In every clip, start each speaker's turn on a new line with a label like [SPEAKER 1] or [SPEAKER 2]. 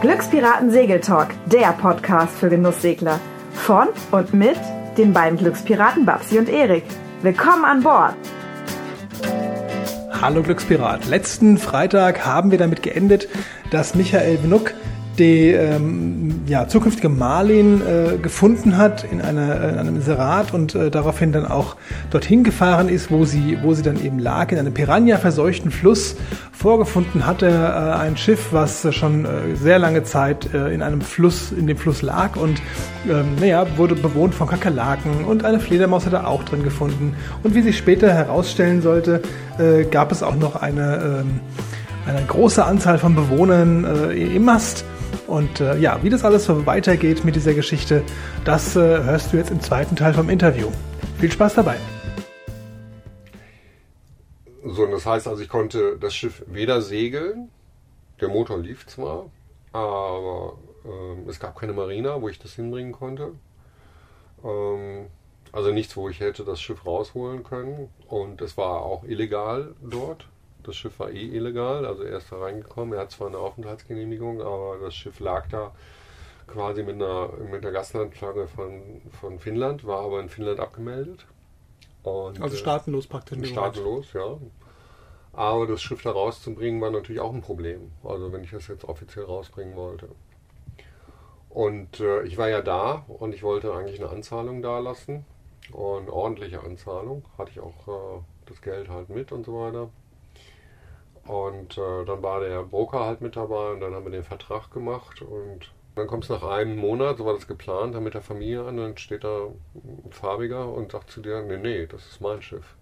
[SPEAKER 1] Glückspiraten Segeltalk, der Podcast für Genusssegler. Von und mit den beiden Glückspiraten Babsi und Erik. Willkommen an Bord!
[SPEAKER 2] Hallo Glückspirat. Letzten Freitag haben wir damit geendet, dass Michael Wnuck die ähm, ja, zukünftige Marlin äh, gefunden hat in, einer, äh, in einem Serat und äh, daraufhin dann auch dorthin gefahren ist, wo sie, wo sie dann eben lag, in einem Piranha-verseuchten Fluss. Vorgefunden hat er äh, ein Schiff, was schon äh, sehr lange Zeit äh, in einem Fluss, in dem Fluss lag und ähm, naja, wurde bewohnt von Kakerlaken und eine Fledermaus hat er auch drin gefunden. Und wie sich später herausstellen sollte, gab es auch noch eine, ähm, eine große Anzahl von Bewohnern im Mast. Und äh, ja, wie das alles so weitergeht mit dieser Geschichte, das äh, hörst du jetzt im zweiten Teil vom Interview. Viel Spaß dabei.
[SPEAKER 3] So, und das heißt also, ich konnte das Schiff weder segeln, der Motor lief zwar, aber ähm, es gab keine Marina, wo ich das hinbringen konnte. Ähm, also nichts, wo ich hätte das Schiff rausholen können. Und es war auch illegal dort. Das Schiff war eh illegal, also er ist da reingekommen. Er hat zwar eine Aufenthaltsgenehmigung, aber das Schiff lag da quasi mit einer, mit der Gastlandflagge von, von Finnland, war aber in Finnland abgemeldet.
[SPEAKER 2] Und, also staatenlos praktisch.
[SPEAKER 3] Staatenlos, ja. Aber das Schiff da rauszubringen war natürlich auch ein Problem. Also wenn ich das jetzt offiziell rausbringen wollte. Und äh, ich war ja da und ich wollte eigentlich eine Anzahlung da lassen. Und ordentliche Anzahlung. Hatte ich auch äh, das Geld halt mit und so weiter. Und äh, dann war der Broker halt mit dabei und dann haben wir den Vertrag gemacht und dann kommt es nach einem Monat, so war das geplant, dann mit der Familie an, dann steht da ein Farbiger und sagt zu dir, nee, nee, das ist mein Schiff.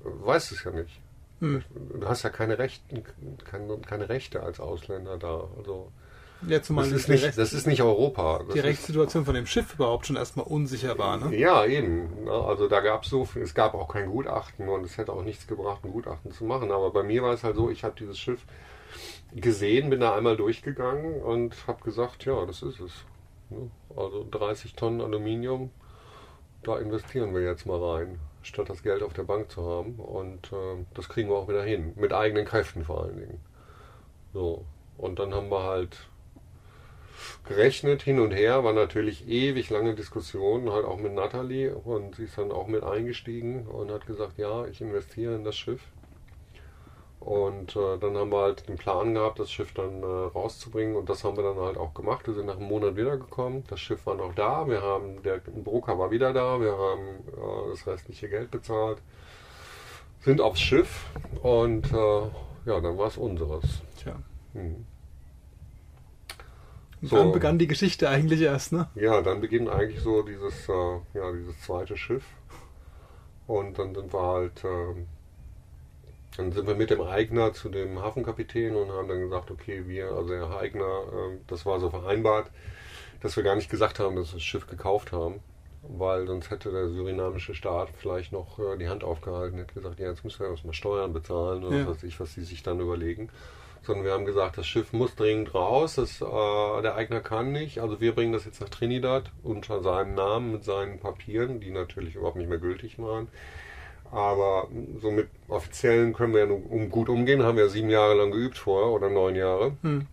[SPEAKER 3] Weißt es ja nicht. Hm. Du hast ja keine, Rechte, keine, keine Rechte als Ausländer da. Also
[SPEAKER 2] ja, zumal
[SPEAKER 3] das, ist nicht, Rechts das ist nicht Europa.
[SPEAKER 2] Das die Rechtssituation von dem Schiff überhaupt schon erstmal unsicher war, ne?
[SPEAKER 3] Ja, eben. Ne? Also da gab es so viel, es gab auch kein Gutachten und es hätte auch nichts gebracht, ein Gutachten zu machen. Aber bei mir war es halt so, ich habe dieses Schiff gesehen, bin da einmal durchgegangen und habe gesagt, ja, das ist es. Ne? Also 30 Tonnen Aluminium, da investieren wir jetzt mal rein, statt das Geld auf der Bank zu haben. Und äh, das kriegen wir auch wieder hin, mit eigenen Kräften vor allen Dingen. So. Und dann haben wir halt gerechnet, hin und her, war natürlich ewig lange Diskussionen, halt auch mit Natalie und sie ist dann auch mit eingestiegen und hat gesagt, ja, ich investiere in das Schiff. Und äh, dann haben wir halt den Plan gehabt, das Schiff dann äh, rauszubringen und das haben wir dann halt auch gemacht. Wir sind nach einem Monat wiedergekommen, das Schiff war noch da, wir haben, der Broker war wieder da, wir haben äh, das restliche Geld bezahlt, sind aufs Schiff und äh, ja, dann war es unseres. Tja. Hm.
[SPEAKER 2] So. Dann begann die Geschichte eigentlich erst, ne?
[SPEAKER 3] Ja, dann beginnt eigentlich so dieses, äh, ja, dieses zweite Schiff. Und dann sind wir halt, äh, dann sind wir mit dem Eigner zu dem Hafenkapitän und haben dann gesagt, okay, wir, also der Eigner, äh, das war so vereinbart, dass wir gar nicht gesagt haben, dass wir das Schiff gekauft haben, weil sonst hätte der surinamische Staat vielleicht noch äh, die Hand aufgehalten, hätte gesagt, ja, jetzt müssen wir erstmal Steuern bezahlen oder ja. was weiß ich, was sie sich dann überlegen sondern wir haben gesagt, das Schiff muss dringend raus, das, äh, der Eigner kann nicht. Also wir bringen das jetzt nach Trinidad unter seinem Namen mit seinen Papieren, die natürlich überhaupt nicht mehr gültig waren. Aber so mit offiziellen können wir ja um, gut umgehen, haben wir ja sieben Jahre lang geübt vorher oder neun Jahre. Hm.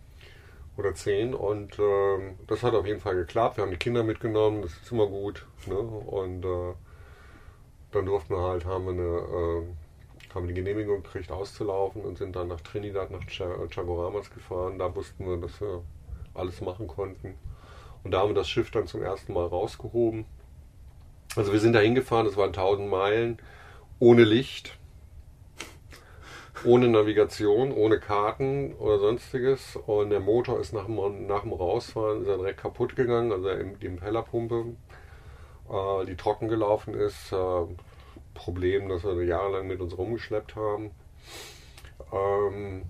[SPEAKER 3] Oder zehn und äh, das hat auf jeden Fall geklappt. Wir haben die Kinder mitgenommen, das ist immer gut. Ne? Und äh, dann durften wir halt, haben wir eine äh, haben die Genehmigung gekriegt, auszulaufen und sind dann nach Trinidad, nach Chagoramas gefahren. Da wussten wir, dass wir alles machen konnten. Und da haben wir das Schiff dann zum ersten Mal rausgehoben. Also wir sind da hingefahren, das waren 1000 Meilen, ohne Licht, ohne Navigation, ohne Karten oder sonstiges. Und der Motor ist nach dem, nach dem Rausfahren ist direkt kaputt gegangen, also die Impellerpumpe, äh, die trocken gelaufen ist. Problem, das wir jahrelang mit uns rumgeschleppt haben. Ähm,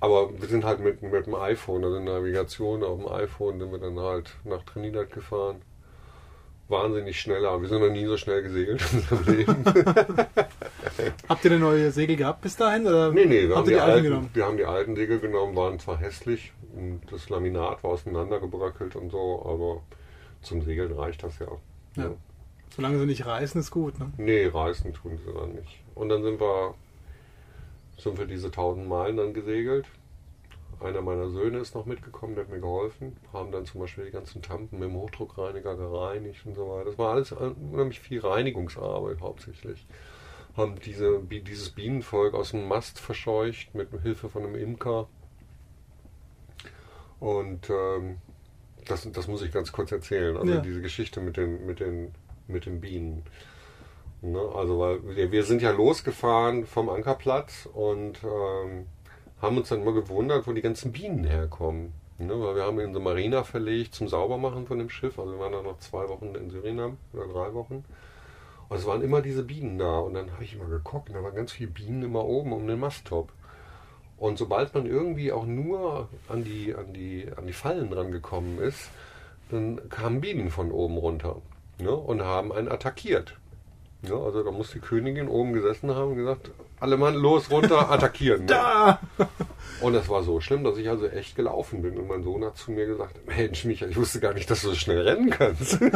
[SPEAKER 3] aber wir sind halt mit, mit dem iPhone, also Navigation auf dem iPhone, sind wir dann halt nach Trinidad gefahren. Wahnsinnig schneller. Wir sind noch nie so schnell gesegelt in unserem Leben.
[SPEAKER 2] Habt ihr eine neue Segel gehabt bis dahin?
[SPEAKER 3] Oder nee, nee, wir haben die, die alten, alten genommen? Wir haben die alten Segel genommen, waren zwar hässlich und das Laminat war auseinandergebröckelt und so, aber zum Segeln reicht das ja.
[SPEAKER 2] ja. ja. Solange sie nicht reißen, ist gut, ne?
[SPEAKER 3] Nee, reißen tun sie dann nicht. Und dann sind wir sind wir diese 1000 Meilen dann gesegelt. Einer meiner Söhne ist noch mitgekommen, der hat mir geholfen. Haben dann zum Beispiel die ganzen Tampen mit dem Hochdruckreiniger gereinigt und so weiter. Das war alles unheimlich viel Reinigungsarbeit hauptsächlich. Haben diese, dieses Bienenvolk aus dem Mast verscheucht mit Hilfe von einem Imker. Und ähm, das, das muss ich ganz kurz erzählen. Also
[SPEAKER 2] Ja.
[SPEAKER 3] diese Geschichte mit den, mit den, mit den Bienen. Ne? Also weil wir, sind ja losgefahren vom Ankerplatz und ähm, haben uns dann immer gewundert, wo die ganzen Bienen herkommen. Ne? Weil wir haben in so Marina verlegt zum Saubermachen von dem Schiff. Also wir waren dann noch zwei Wochen in Surinam oder drei Wochen. Und es waren immer diese Bienen da. Und dann habe ich immer geguckt und da waren ganz viele Bienen immer oben um den Masttop. Und sobald man irgendwie auch nur an die, an die, an die Fallen dran gekommen ist, dann kamen Bienen von oben runter ne, und haben einen attackiert. Ne, also da muss die Königin oben gesessen haben und gesagt, alle Mann los, runter, attackieren. Ne?
[SPEAKER 2] Da!
[SPEAKER 3] Und es war so schlimm, dass ich also echt gelaufen bin. Und mein Sohn hat zu mir gesagt, Mensch, Michael, ich wusste gar nicht, dass du so schnell rennen kannst.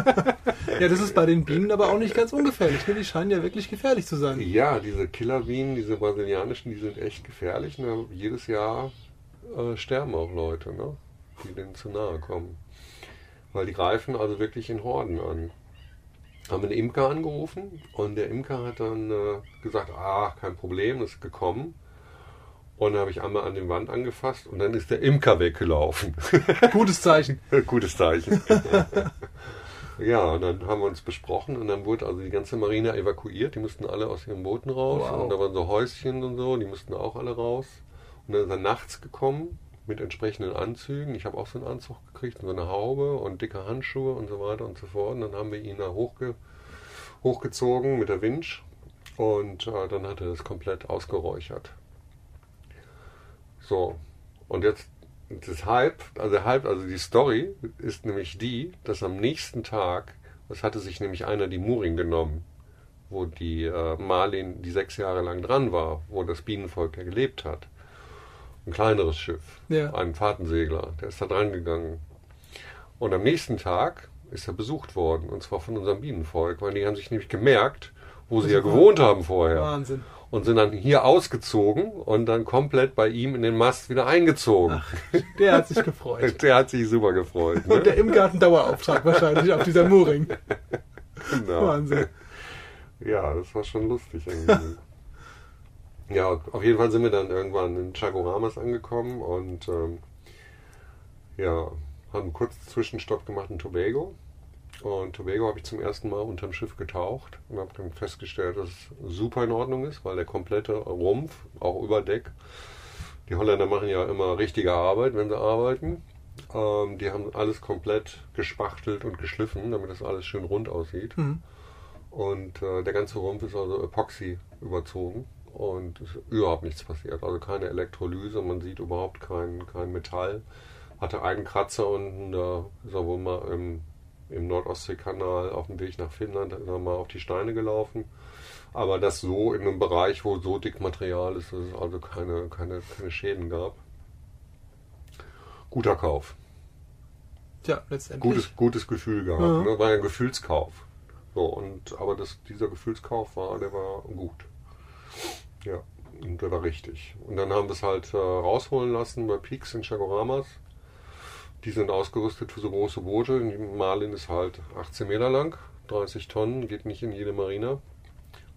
[SPEAKER 2] Ja, das ist bei den Bienen aber auch nicht ganz ungefährlich. Ne? Die scheinen ja wirklich gefährlich zu sein.
[SPEAKER 3] Ja, diese Killerbienen, diese brasilianischen, die sind echt gefährlich. Ne? Jedes Jahr äh, sterben auch Leute, ne? die denen zu nahe kommen. Weil die greifen also wirklich in Horden an. Haben einen Imker angerufen und der Imker hat dann äh, gesagt, ah, kein Problem, ist gekommen. Und dann habe ich einmal an den Wand angefasst und dann ist der Imker weggelaufen.
[SPEAKER 2] Gutes Zeichen.
[SPEAKER 3] Gutes Zeichen. ja, und dann haben wir uns besprochen und dann wurde also die ganze Marine evakuiert. Die mussten alle aus ihren Booten raus.
[SPEAKER 2] Wow.
[SPEAKER 3] Und da waren so Häuschen und so, die mussten auch alle raus. Und dann ist er nachts gekommen mit entsprechenden Anzügen. Ich habe auch so einen Anzug gekriegt, und so eine Haube und dicke Handschuhe und so weiter und so fort. Und dann haben wir ihn da hochge hochgezogen mit der Winch und äh, dann hat er das komplett ausgeräuchert. So, und jetzt deshalb, also halb, also die Story ist nämlich die, dass am nächsten Tag, es hatte sich nämlich einer die Muring genommen, wo die äh, Marlin, die sechs Jahre lang dran war, wo das Bienenvolk ja gelebt hat. Ein kleineres Schiff,
[SPEAKER 2] Ja.
[SPEAKER 3] ein Fahrtensegler, der ist da dran gegangen. Und am nächsten Tag ist er besucht worden, und zwar von unserem Bienenvolk, weil die haben sich nämlich gemerkt, wo sie ja gewohnt haben vorher
[SPEAKER 2] Wahnsinn.
[SPEAKER 3] und sind dann hier ausgezogen und dann komplett bei ihm in den Mast wieder eingezogen.
[SPEAKER 2] Der hat sich gefreut.
[SPEAKER 3] Der hat sich super gefreut. Ne?
[SPEAKER 2] Und der im Garten Dauerauftrag wahrscheinlich auf dieser Mooring.
[SPEAKER 3] Genau.
[SPEAKER 2] Wahnsinn.
[SPEAKER 3] Ja, das war schon lustig irgendwie. Ja, auf jeden Fall sind wir dann irgendwann in Chagoramas angekommen und ähm, ja, haben einen kurzen Zwischenstopp gemacht in Tobago. Und Tobago habe ich zum ersten Mal unterm Schiff getaucht und habe dann festgestellt, dass es super in Ordnung ist, weil der komplette Rumpf, auch über Deck, die Holländer machen ja immer richtige Arbeit, wenn sie arbeiten. Ähm, die haben alles komplett gespachtelt und geschliffen, damit das alles schön rund aussieht.
[SPEAKER 2] Mhm.
[SPEAKER 3] Und äh, der ganze Rumpf ist also Epoxy überzogen und ist überhaupt nichts passiert. Also keine Elektrolyse, man sieht überhaupt kein, kein Metall. Hatte einen Kratzer unten, da ist er wohl mal im, im Nordostseekanal auf dem Weg nach Finnland, da ist er mal auf die Steine gelaufen. Aber das so in einem Bereich, wo so dick Material ist, dass es also keine, keine, keine Schäden gab. Guter Kauf.
[SPEAKER 2] Tja, letztendlich.
[SPEAKER 3] Gutes, gutes Gefühl gehabt.
[SPEAKER 2] Ja.
[SPEAKER 3] Ne? War ja ein Gefühlskauf. So, und, aber das, dieser Gefühlskauf war, der war gut. Ja, und der war richtig. Und dann haben wir es halt äh, rausholen lassen bei Peaks in Chagoramas. Die sind ausgerüstet für so große Boote. Die Marlin ist halt 18 Meter lang, 30 Tonnen, geht nicht in jede Marina.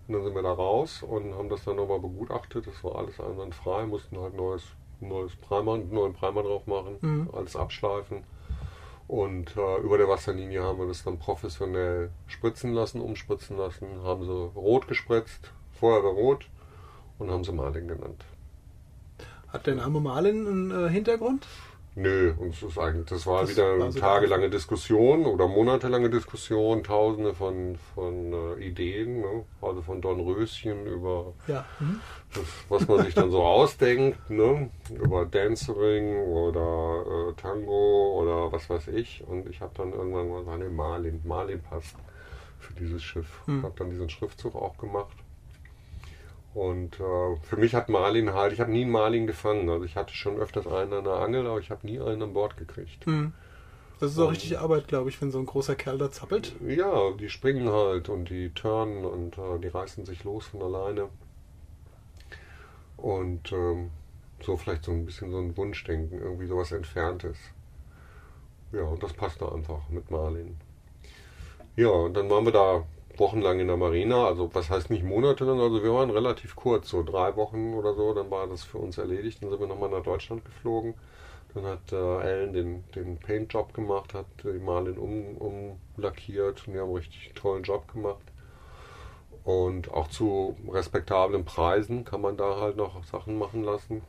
[SPEAKER 3] Und dann sind wir da raus und haben das dann nochmal begutachtet. Das war alles einwandfrei, mussten halt neues, neues Primer, einen neuen Primer drauf machen,
[SPEAKER 2] Mhm.
[SPEAKER 3] alles abschleifen. Und äh, über der Wasserlinie haben wir das dann professionell spritzen lassen, umspritzen lassen, haben sie rot gespritzt, vorher war rot und haben sie Marlin genannt.
[SPEAKER 2] Hat der Name Marlin einen äh, Hintergrund?
[SPEAKER 3] Nö, und es ist eigentlich, das war
[SPEAKER 2] Das
[SPEAKER 3] wieder
[SPEAKER 2] war
[SPEAKER 3] eine tagelange Diskussion oder monatelange Diskussion, tausende von, von äh, Ideen, ne? also von Dornröschen über
[SPEAKER 2] Ja. Mhm.
[SPEAKER 3] das, was man sich dann so ausdenkt, ne? über Dancering oder äh, Tango oder was weiß ich. Und ich habe dann irgendwann mal gesagt, nee, Marlin, Marlin passt für dieses Schiff.
[SPEAKER 2] Hm.
[SPEAKER 3] Habe dann diesen Schriftzug auch gemacht. Und äh, für mich hat Marlin halt, ich habe nie einen Marlin gefangen. Also ich hatte schon öfters einen an der Angel, aber ich habe nie einen an Bord gekriegt.
[SPEAKER 2] Mhm. Das ist auch richtig Arbeit, glaube ich, wenn so ein großer Kerl da zappelt.
[SPEAKER 3] Ja, die springen halt und die turnen und äh, die reißen sich los von alleine. Und ähm, so vielleicht so ein bisschen so ein Wunschdenken, irgendwie sowas Entferntes. Ja, und das passte einfach mit Marlin. Ja, und dann waren wir da wochenlang in der Marina, also was heißt nicht monatelang, also wir waren relativ kurz, so drei Wochen oder so, dann war das für uns erledigt, dann sind wir nochmal nach Deutschland geflogen. Dann hat äh, Alan den, den Paint-Job gemacht, hat die Marlin um, umlackiert und die haben einen richtig tollen Job gemacht. Und auch zu respektablen Preisen kann man da halt noch Sachen machen lassen.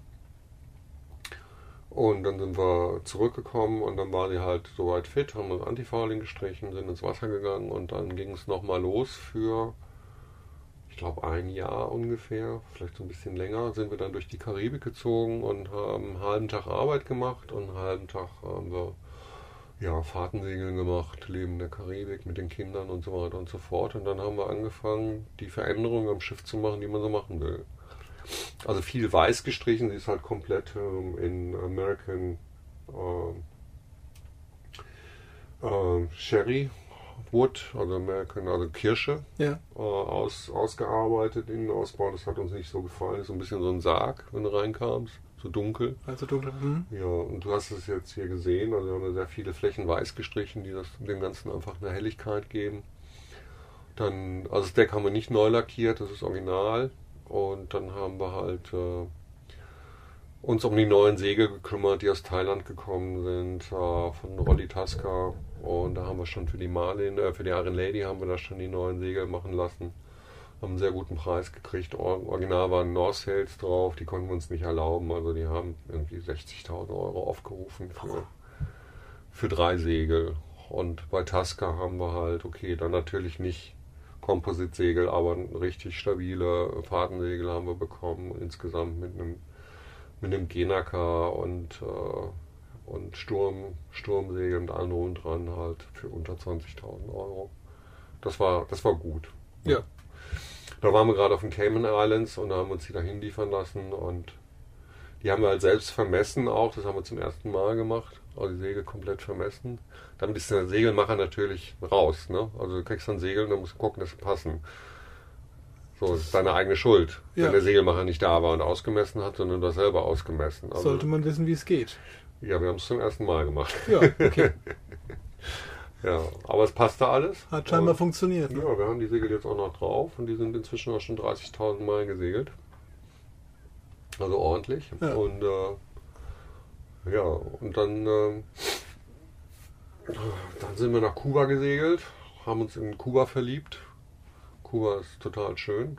[SPEAKER 3] Und dann sind wir zurückgekommen und dann war sie halt soweit fit, haben wir Antifouling gestrichen, sind ins Wasser gegangen und dann ging es nochmal los für, ich glaube, ein Jahr ungefähr, vielleicht so ein bisschen länger, sind wir dann durch die Karibik gezogen und haben einen halben Tag Arbeit gemacht und einen halben Tag haben wir ja, Fahrtensegeln gemacht, Leben in der Karibik mit den Kindern und so weiter und so fort. Und dann haben wir angefangen, die Veränderungen am Schiff zu machen, die man so machen will. Also viel weiß gestrichen, sie ist halt komplett ähm, in American äh, äh, Sherry Wood, also American, also Kirsche,
[SPEAKER 2] Ja.
[SPEAKER 3] äh, aus, ausgearbeitet, Innenausbau. Das hat uns nicht so gefallen. Ist so ein bisschen so ein Sarg, wenn du reinkamst, so dunkel.
[SPEAKER 2] Also dunkel. Hm.
[SPEAKER 3] Ja, und du hast es jetzt hier gesehen, also wir haben da sehr viele Flächen weiß gestrichen, die das dem Ganzen einfach eine Helligkeit geben. Dann, also das Deck haben wir nicht neu lackiert, das ist original. Und dann haben wir halt äh, uns um die neuen Segel gekümmert, die aus Thailand gekommen sind, äh, von Rolly Tasca. Und da haben wir schon für die Marlin, äh, für die Iron Lady haben wir da schon die neuen Segel machen lassen. Haben einen sehr guten Preis gekriegt. Or Original waren North Sales drauf, die konnten wir uns nicht erlauben. Also die haben irgendwie 60.000 Euro aufgerufen für, für drei Segel. Und bei Tasca haben wir halt, okay, dann natürlich nicht Kompositsegel, aber richtig stabile Fahrtensegel haben wir bekommen. Insgesamt mit einem, mit einem Genaka und, äh, und Sturm, Sturmsegel und allem und dran halt für unter 20.000 Euro. Das war, das war gut.
[SPEAKER 2] Ja.
[SPEAKER 3] Da waren wir gerade auf den Cayman Islands und da haben wir uns die dahin liefern lassen und die haben wir halt selbst vermessen auch. Das haben wir zum ersten Mal gemacht. Also die Segel komplett vermessen. Damit ist der Segelmacher natürlich raus. Ne? Also du kriegst dann Segel und dann musst du gucken, dass sie passen. So, das ist deine eigene Schuld,
[SPEAKER 2] Ja.
[SPEAKER 3] wenn der Segelmacher nicht da war und ausgemessen hat, sondern das selber ausgemessen. Also,
[SPEAKER 2] Sollte man wissen, wie es geht.
[SPEAKER 3] ja, wir haben es zum ersten Mal gemacht.
[SPEAKER 2] Ja, okay.
[SPEAKER 3] Ja, aber es passte alles.
[SPEAKER 2] Hat scheinbar
[SPEAKER 3] Und-
[SPEAKER 2] funktioniert. Ne?
[SPEAKER 3] Ja, wir haben die Segel jetzt auch noch drauf und die sind inzwischen auch schon 30.000 Meilen gesegelt. Also ordentlich.
[SPEAKER 2] Ja.
[SPEAKER 3] Und äh, ja, und dann, äh, dann sind wir nach Kuba gesegelt, haben uns in Kuba verliebt. Kuba ist total schön.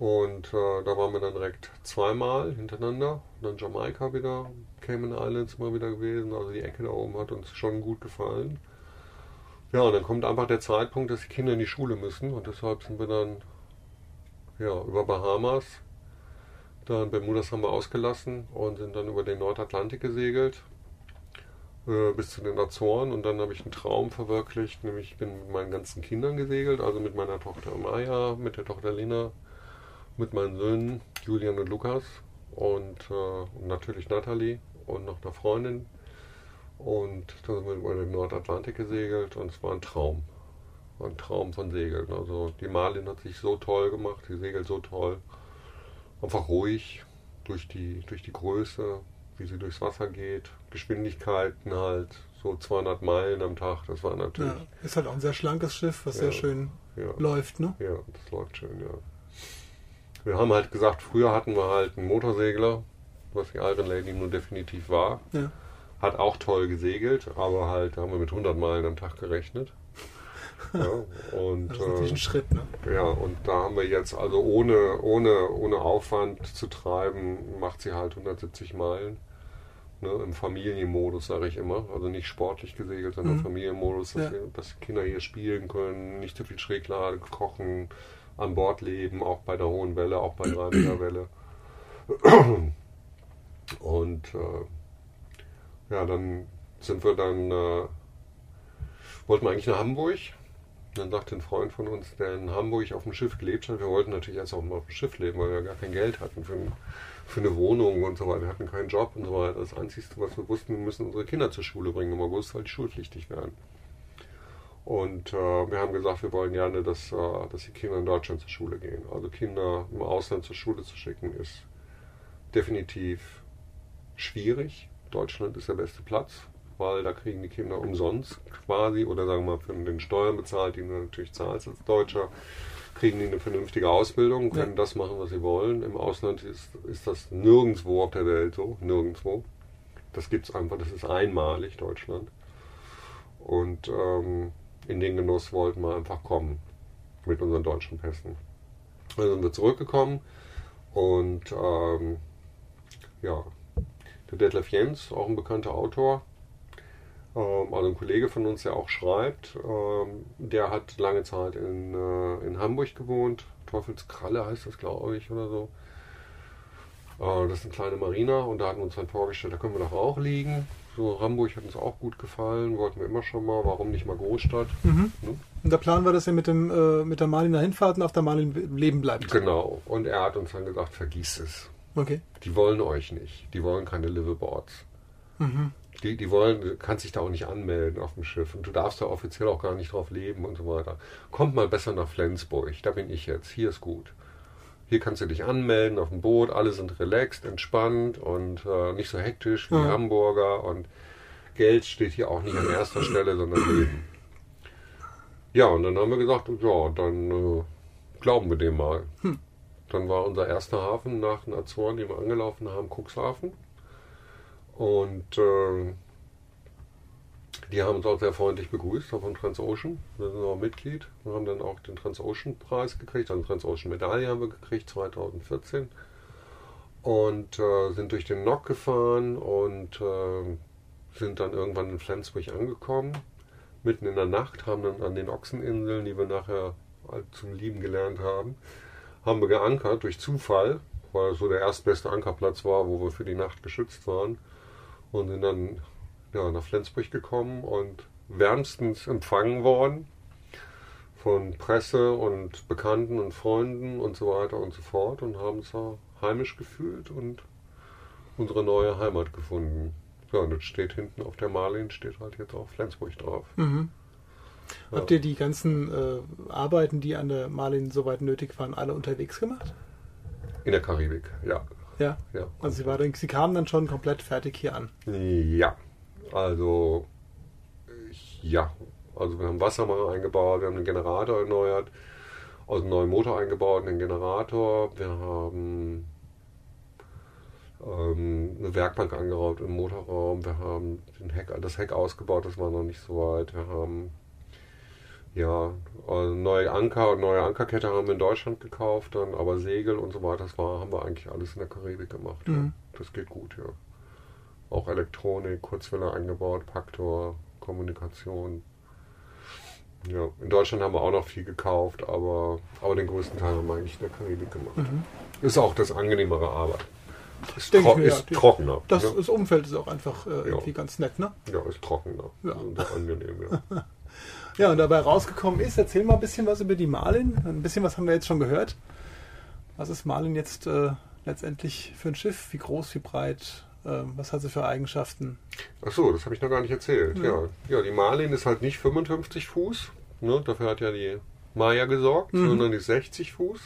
[SPEAKER 3] Und äh, da waren wir dann direkt zweimal hintereinander. Dann Jamaika wieder, Cayman Islands mal wieder gewesen. Also die Ecke da oben hat uns schon gut gefallen. Ja, und dann kommt einfach der Zeitpunkt, dass die Kinder in die Schule müssen. Und deshalb sind wir dann ja, über Bahamas. Dann Bermudas haben wir ausgelassen und sind dann über den Nordatlantik gesegelt. Äh, bis zu den Azoren. Und dann habe ich einen Traum verwirklicht. Nämlich ich bin mit meinen ganzen Kindern gesegelt. Also mit meiner Tochter Maya, mit der Tochter Lena, mit meinen Söhnen Julian und Lukas. Und, äh, und natürlich Natalie und noch einer Freundin. Und dann sind wir über den Nordatlantik gesegelt und es war ein Traum. War ein Traum von Segeln. Also die Marlin hat sich so toll gemacht, die segelt so toll. Einfach ruhig durch die, durch die Größe, wie sie durchs Wasser geht. Geschwindigkeiten halt, so 200 Meilen am Tag. Das war natürlich,
[SPEAKER 2] Ja. Ist halt auch ein sehr schlankes Schiff, was sehr
[SPEAKER 3] Ja.
[SPEAKER 2] schön
[SPEAKER 3] ja.
[SPEAKER 2] läuft, ne?
[SPEAKER 3] Ja, das läuft schön, ja. Wir haben halt gesagt, früher hatten wir halt einen Motorsegler, was die Iron Lady nun definitiv war.
[SPEAKER 2] Ja.
[SPEAKER 3] Hat auch toll gesegelt, aber halt da haben wir mit 100 Meilen am Tag gerechnet. Ja, und,
[SPEAKER 2] Das ist natürlich
[SPEAKER 3] äh,
[SPEAKER 2] ein Schritt, ne?
[SPEAKER 3] ja, und da haben wir jetzt, also ohne, ohne, ohne Aufwand zu treiben, macht sie halt 170 Meilen. Ne, Im Familienmodus, sage ich immer. Also nicht sportlich gesegelt, sondern
[SPEAKER 2] Mhm.
[SPEAKER 3] Familienmodus, dass,
[SPEAKER 2] Ja.
[SPEAKER 3] wir, dass die Kinder hier spielen können, nicht zu viel Schräglage, kochen, an Bord leben, auch bei der hohen Welle, auch bei 3 Meter Welle. Und äh, ja, dann sind wir dann, äh, wollten wir eigentlich nach Hamburg. Dann sagte ein Freund von uns, der in Hamburg auf dem Schiff gelebt hat, wir wollten natürlich erst auch mal auf dem Schiff leben, weil wir gar kein Geld hatten für, für eine Wohnung und so weiter. Wir hatten keinen Job und so weiter. Das Einzige, was wir wussten, wir müssen unsere Kinder zur Schule bringen im August, weil die schulpflichtig werden. Und äh, wir haben gesagt, wir wollen gerne, dass, äh, dass die Kinder in Deutschland zur Schule gehen. Also Kinder im Ausland zur Schule zu schicken, ist definitiv schwierig. Deutschland ist der beste Platz, weil da kriegen die Kinder umsonst quasi oder sagen wir mal für den Steuern bezahlt, die du natürlich zahlst als Deutscher, kriegen die eine vernünftige Ausbildung, können ja. das machen, was sie wollen. Im Ausland ist, ist das nirgendwo auf der Welt so, nirgendwo. Das gibt es einfach, das ist einmalig, Deutschland. Und ähm, in den Genuss wollten wir einfach kommen mit unseren deutschen Pässen. Dann sind wir zurückgekommen und ähm, ja, der Detlef Jens, auch ein bekannter Autor, ähm, also ein Kollege von uns, der auch schreibt, ähm, der hat lange Zeit in, äh, in Hamburg gewohnt. Teufelskralle heißt das, glaube ich, oder so. Äh, das ist eine kleine Marina und da hatten wir uns dann vorgestellt, da können wir doch auch liegen. So Hamburg hat uns auch gut gefallen, wollten wir immer schon mal, warum nicht mal Großstadt?
[SPEAKER 2] Mhm. Ne? Und der Plan war, dass ihr mit, dem, äh, mit der Maliner hinfahrt und auf der Malin leben bleibt.
[SPEAKER 3] Genau. Und er hat uns dann gesagt, vergiss es.
[SPEAKER 2] Okay.
[SPEAKER 3] Die wollen euch nicht. Die wollen keine Liveaboards. Mhm. Die, die wollen, du kannst dich da auch nicht anmelden auf dem Schiff und du darfst da offiziell auch gar nicht drauf leben und so weiter. Kommt mal besser nach Flensburg, da bin ich jetzt, hier ist gut. Hier kannst du dich anmelden auf dem Boot, alle sind relaxed, entspannt und äh, nicht so hektisch wie ja. Hamburger und Geld steht hier auch nicht an erster Stelle, sondern Leben. Ja, und dann haben wir gesagt, ja, dann äh, glauben wir dem mal. Hm. Dann war unser erster Hafen nach den Azoren, den wir angelaufen haben, Cuxhaven. Und äh, die haben uns auch sehr freundlich begrüßt, auch von Transocean. Wir sind auch Mitglied. Wir haben dann auch den Transocean-Preis gekriegt, also Transocean-Medaille haben wir gekriegt 2014. Und äh, sind durch den Nock gefahren und äh, sind dann irgendwann in Flensburg angekommen. Mitten in der Nacht, haben dann an den Ochseninseln, die wir nachher zum Lieben gelernt haben, haben wir geankert durch Zufall, weil es so der erstbeste Ankerplatz war, wo wir für die Nacht geschützt waren und sind dann ja, nach Flensburg gekommen und wärmstens empfangen worden von Presse und Bekannten und Freunden und so weiter und so fort und haben uns da heimisch gefühlt und unsere neue Heimat gefunden. Ja, und das steht hinten auf der Marlin, steht halt jetzt auch Flensburg drauf.
[SPEAKER 2] Mhm. Ja. Habt ihr die ganzen äh, Arbeiten, die an der Marlin soweit nötig waren, alle unterwegs gemacht?
[SPEAKER 3] In der Karibik, ja.
[SPEAKER 2] Ja. ja. Also sie, war, sie kamen dann schon komplett fertig hier an.
[SPEAKER 3] Ja. Also ja. Also wir haben Wassermann eingebaut, wir haben den Generator erneuert, also einen neuen Motor eingebaut, einen Generator, wir haben ähm, eine Werkbank angeraubt im Motorraum, wir haben den Heck, das Heck ausgebaut, das war noch nicht so weit, wir haben ja, also neue Anker und neue Ankerkette haben wir in Deutschland gekauft, dann aber Segel und so weiter, das war, haben wir eigentlich alles in der Karibik gemacht. Mhm. Ja. Das geht gut, ja. Auch Elektronik, Kurzwelle eingebaut, Paktor, Kommunikation. Ja, in Deutschland haben wir auch noch viel gekauft, aber, aber den größten Teil haben wir eigentlich in der Karibik gemacht. Mhm. Ist auch das angenehmere Arbeit. Ist, tro mir, ist ja. trockener.
[SPEAKER 2] Das, ne? das, Umfeld ist auch einfach äh, irgendwie ja. ganz nett, ne?
[SPEAKER 3] Ja, ist trockener. Ja. Und angenehm, ja.
[SPEAKER 2] Ja, und dabei rausgekommen ist, erzähl mal ein bisschen was über die Marlin. Ein bisschen was haben wir jetzt schon gehört. Was ist Marlin jetzt äh, letztendlich für ein Schiff? Wie groß, wie breit? Äh, was hat sie für Eigenschaften?
[SPEAKER 3] Ach so, das habe ich noch gar nicht erzählt. Ja. ja. Ja. die Marlin ist halt nicht 55 Fuß. Ne? Dafür hat ja die Maya gesorgt, mhm. sondern die 60 Fuß.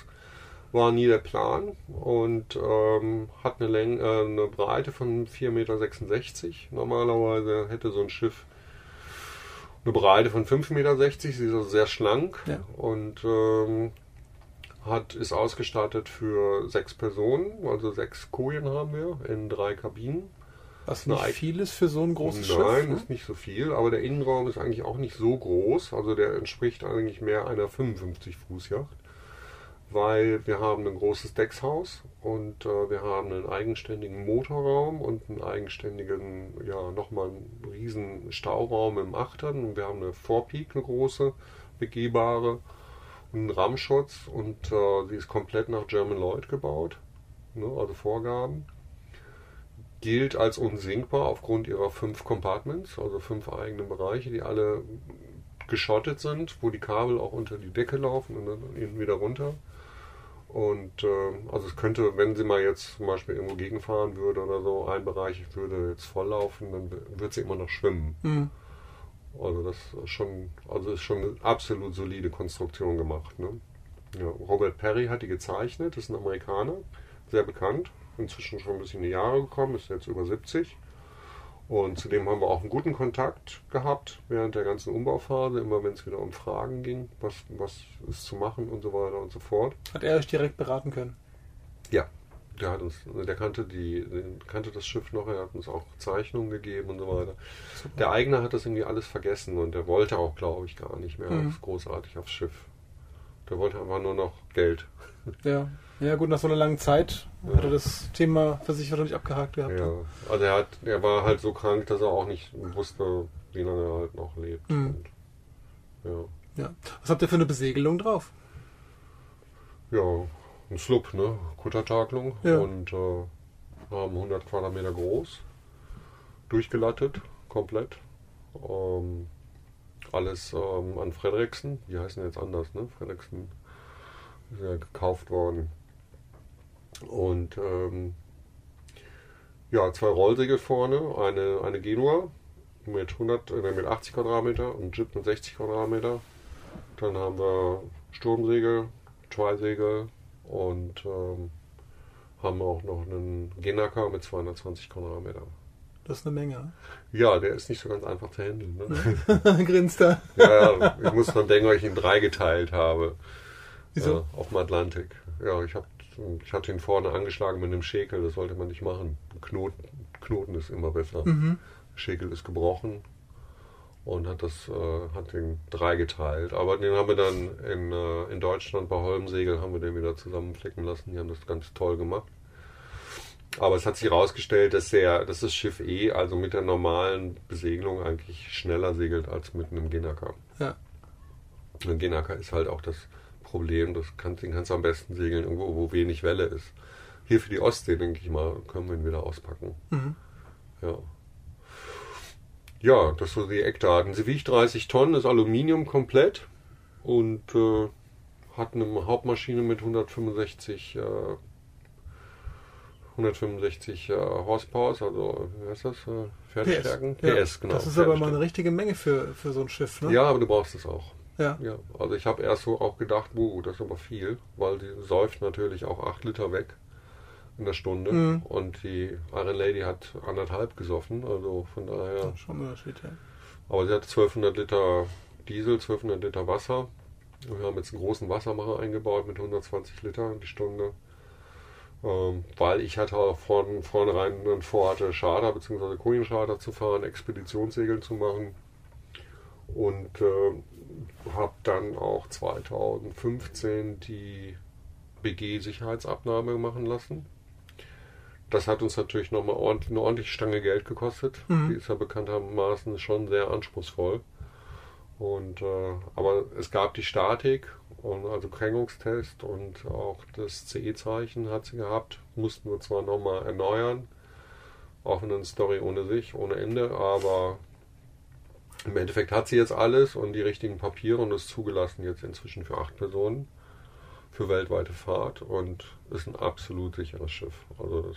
[SPEAKER 3] War nie der Plan und ähm, hat eine, Länge, äh, eine Breite von 4,66 Meter. Normalerweise hätte so ein Schiff eine Breite von 5,60 Meter. Sie ist also sehr schlank ja. und ähm, hat, ist ausgestattet für sechs Personen, also sechs Kojen haben wir in drei Kabinen.
[SPEAKER 2] Was nicht viel ist für so ein großes
[SPEAKER 3] Nein,
[SPEAKER 2] Schiff?
[SPEAKER 3] Nein, ne? ist nicht so viel, aber der Innenraum ist eigentlich auch nicht so groß. Also der entspricht eigentlich mehr einer 55 Fuß Yacht, weil wir haben ein großes Deckshaus und äh, wir haben einen eigenständigen Motorraum und einen eigenständigen, ja, nochmal einen riesen Stauraum im Achtern. Und wir haben eine Vorpeak, eine große, begehbare einen Rammschutz und äh, sie ist komplett nach German Lloyd gebaut, ne, also Vorgaben. Gilt als unsinkbar aufgrund ihrer fünf Compartments, also fünf eigenen Bereiche, die alle geschottet sind, wo die Kabel auch unter die Decke laufen und dann wieder runter. Und äh, also es könnte, wenn sie mal jetzt zum Beispiel irgendwo gegenfahren würde oder so, ein Bereich würde jetzt volllaufen, dann wird sie immer noch schwimmen. Mhm. Also das ist schon, also ist schon eine absolut solide Konstruktion gemacht. Ne? Ja, Robert Perry hat die gezeichnet, ist ein Amerikaner, sehr bekannt, inzwischen schon ein bisschen in die Jahre gekommen, ist jetzt über 70. Und zudem haben wir auch einen guten Kontakt gehabt während der ganzen Umbauphase, immer wenn es wieder um Fragen ging, was, was ist zu machen und so weiter und so fort.
[SPEAKER 2] Hat er euch direkt beraten können?
[SPEAKER 3] Ja, der hat uns, der kannte die, kannte das Schiff noch, er hat uns auch Zeichnungen gegeben und so weiter. Super. Der Eigner hat das irgendwie alles vergessen und der wollte auch, glaube ich, gar nicht mehr mhm. großartig aufs Schiff. Der wollte einfach nur noch Geld.
[SPEAKER 2] Ja, ja gut, nach so einer langen Zeit ja. hat er das Thema für sich wahrscheinlich abgehakt gehabt.
[SPEAKER 3] Ja, also er, hat, er war halt so krank, dass er auch nicht wusste, wie lange er halt noch lebt. Mhm. Und,
[SPEAKER 2] ja. ja. Was habt ihr für eine Besegelung drauf?
[SPEAKER 3] Ja, ein Slub, ne? Kuttertakelung. Ja. Und äh, haben 100 Quadratmeter groß. Durchgelattet, komplett. Ähm, alles ähm, an Frederiksen. Die heißen jetzt anders, ne? Frederiksen ist ja gekauft worden. Und ähm, ja, zwei Rollsegel vorne, eine, eine Genua mit 100, äh, mit 80 Quadratmeter und Jeep mit 60 Quadratmeter. Dann haben wir Sturmsegel, Zweisegel, und ähm, haben auch noch einen Genaker mit 220 Quadratmeter.
[SPEAKER 2] Das ist eine Menge.
[SPEAKER 3] Ja, der ist nicht so ganz einfach zu handeln.
[SPEAKER 2] Ne? Grinst er.
[SPEAKER 3] ja, ich muss dran denken, weil ich ihn drei geteilt habe. Wieso? Äh, auf dem Atlantik. Ja, ich, hab, ich hatte ihn vorne angeschlagen mit einem Schäkel, das sollte man nicht machen. Knoten, Knoten ist immer besser. Mhm. Schäkel ist gebrochen und hat das äh, hat den drei geteilt. Aber den haben wir dann in, äh, in Deutschland bei Holmsegel haben wir den wieder zusammenflicken lassen. Die haben das ganz toll gemacht. Aber es hat sich herausgestellt, dass, der, dass das Schiff eh also mit der normalen Besegelung eigentlich schneller segelt als mit einem Genaker. Ja. Ein Genaker ist halt auch das Problem, das kann, den kannst du am besten segeln irgendwo, wo wenig Welle ist. Hier für die Ostsee, denke ich mal, können wir ihn wieder auspacken. Mhm. Ja. Ja, das sind die Eckdaten. Sie wiegt 30 Tonnen, ist Aluminium komplett und äh, hat eine Hauptmaschine mit 165, äh, 165 äh, Horsepower, also wie heißt das? Äh, Pferdestärken?
[SPEAKER 2] PS, ja. PS, genau. Das ist aber mal eine richtige Menge für, für so ein Schiff, ne?
[SPEAKER 3] Ja, aber du brauchst es auch. Ja. ja. Also ich habe erst so auch gedacht, wow, das ist aber viel, weil die säuft natürlich auch 8 Liter weg in der Stunde mhm. und die Iron Lady hat anderthalb gesoffen, also von daher. Ja, schon Unterschied, ja. Aber sie hat 1200 Liter Diesel, 1200 Liter Wasser. Wir haben jetzt einen großen Wassermacher eingebaut mit 120 Liter die Stunde. Ähm, weil ich hatte auch von vornherein vorhatte, Charter bzw. Kohlencharter zu fahren, Expeditionssegeln zu machen. Und äh, habe dann auch 2015 die BG-Sicherheitsabnahme machen lassen das hat uns natürlich nochmal ordentlich, eine ordentliche Stange Geld gekostet. Mhm. Die ist ja bekanntermaßen schon sehr anspruchsvoll. Und, äh, aber es gab die Statik, und also Kränkungstest und auch das CE-Zeichen hat sie gehabt. Mussten wir zwar nochmal erneuern, auch in eine Story ohne sich, ohne Ende, aber im Endeffekt hat sie jetzt alles und die richtigen Papiere und ist zugelassen jetzt inzwischen für acht Personen für weltweite Fahrt und ist ein absolut sicheres Schiff. Also das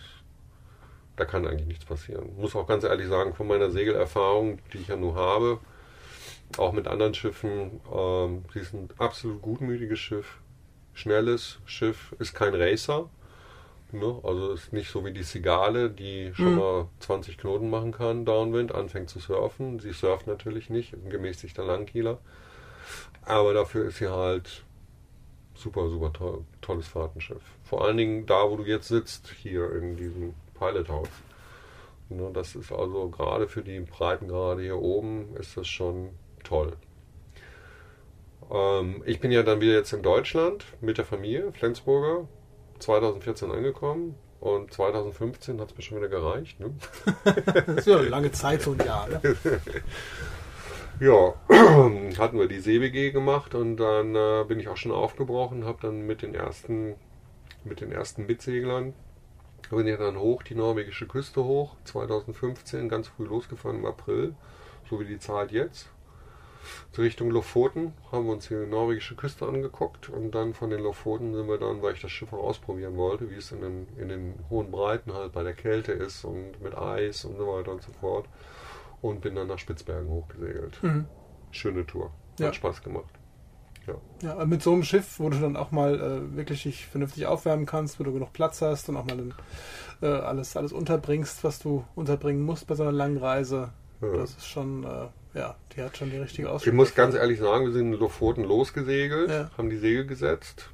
[SPEAKER 3] da kann eigentlich nichts passieren. Muss auch ganz ehrlich sagen, von meiner Segelerfahrung, die ich ja nur habe, auch mit anderen Schiffen, ähm, sie ist ein absolut gutmütiges Schiff, schnelles Schiff, ist kein Racer. Ne? Also ist nicht so wie die Sigale, die schon mhm. mal 20 Knoten machen kann, Downwind, anfängt zu surfen. Sie surft natürlich nicht, ein gemäßigter Langkieler. Aber dafür ist sie halt super, super toll, tolles Fahrtenschiff. Vor allen Dingen da, wo du jetzt sitzt, hier in diesem Pilothouse. Ne, das ist also gerade für die Breitengrade hier oben ist das schon toll. Ähm, ich bin ja dann wieder jetzt in Deutschland mit der Familie, Flensburger, 2014 angekommen und 2015 hat es mir schon wieder gereicht. Ne?
[SPEAKER 2] das ist ja eine lange Zeit, so ein Jahr. Ne?
[SPEAKER 3] ja, hatten wir die SeeBG gemacht und dann äh, bin ich auch schon aufgebrochen, habe dann mit den ersten mit den ersten Mitseglern sind ja dann hoch, die norwegische Küste hoch, 2015, ganz früh losgefahren im April, so wie die Zeit jetzt. Zur Richtung Lofoten haben wir uns hier die norwegische Küste angeguckt und dann von den Lofoten sind wir dann, weil ich das Schiff auch ausprobieren wollte, wie es in den, in den hohen Breiten halt bei der Kälte ist und mit Eis und so weiter und so fort. und bin dann nach Spitzbergen hochgesegelt.
[SPEAKER 2] Mhm.
[SPEAKER 3] Schöne Tour. Hat
[SPEAKER 2] Ja.
[SPEAKER 3] Spaß gemacht. Ja.
[SPEAKER 2] Ja, mit so einem Schiff, wo du dann auch mal äh, wirklich dich vernünftig aufwärmen kannst, wo du genug Platz hast und auch mal dann, äh, alles, alles unterbringst, was du unterbringen musst bei so einer langen Reise.
[SPEAKER 3] Ja.
[SPEAKER 2] Das ist schon, äh, ja, die hat schon die richtige
[SPEAKER 3] Ich
[SPEAKER 2] Ausstattung.
[SPEAKER 3] muss ganz ehrlich sagen, wir sind in Lofoten losgesegelt,
[SPEAKER 2] Ja.
[SPEAKER 3] haben die Segel gesetzt,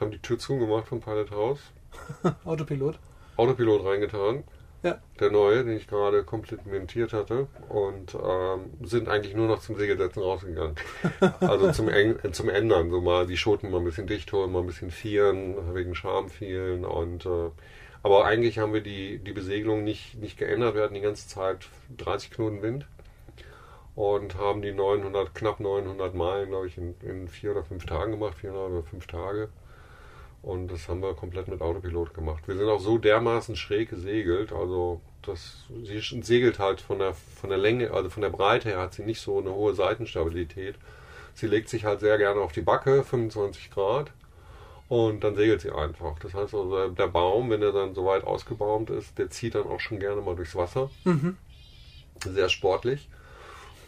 [SPEAKER 3] haben die Tür zugemacht vom Pilot House,
[SPEAKER 2] Autopilot.
[SPEAKER 3] Autopilot reingetan,
[SPEAKER 2] Ja.
[SPEAKER 3] der neue, den ich gerade komplimentiert hatte, und ähm, sind eigentlich nur noch zum Segelsetzen rausgegangen. Also zum, Eng äh, zum Ändern, so mal die Schoten mal ein bisschen dicht holen, mal ein bisschen vieren, wegen Schamvielen und äh, aber eigentlich haben wir die, die Besegelung nicht, nicht geändert. Wir hatten die ganze Zeit 30 Knoten Wind und haben die 900, knapp 900 Meilen, glaube ich, in, in vier oder fünf Tagen gemacht, 400 oder fünf Tage. Und das haben wir komplett mit Autopilot gemacht. Wir sind auch so dermaßen schräg gesegelt, also das, sie segelt halt von der, von der Länge, also von der Breite her hat sie nicht so eine hohe Seitenstabilität. Sie legt sich halt sehr gerne auf die Backe, 25 Grad, und dann segelt sie einfach. Das heißt also, der Baum, wenn er dann so weit ausgebaumt ist, der zieht dann auch schon gerne mal durchs Wasser.
[SPEAKER 2] Mhm.
[SPEAKER 3] Sehr sportlich.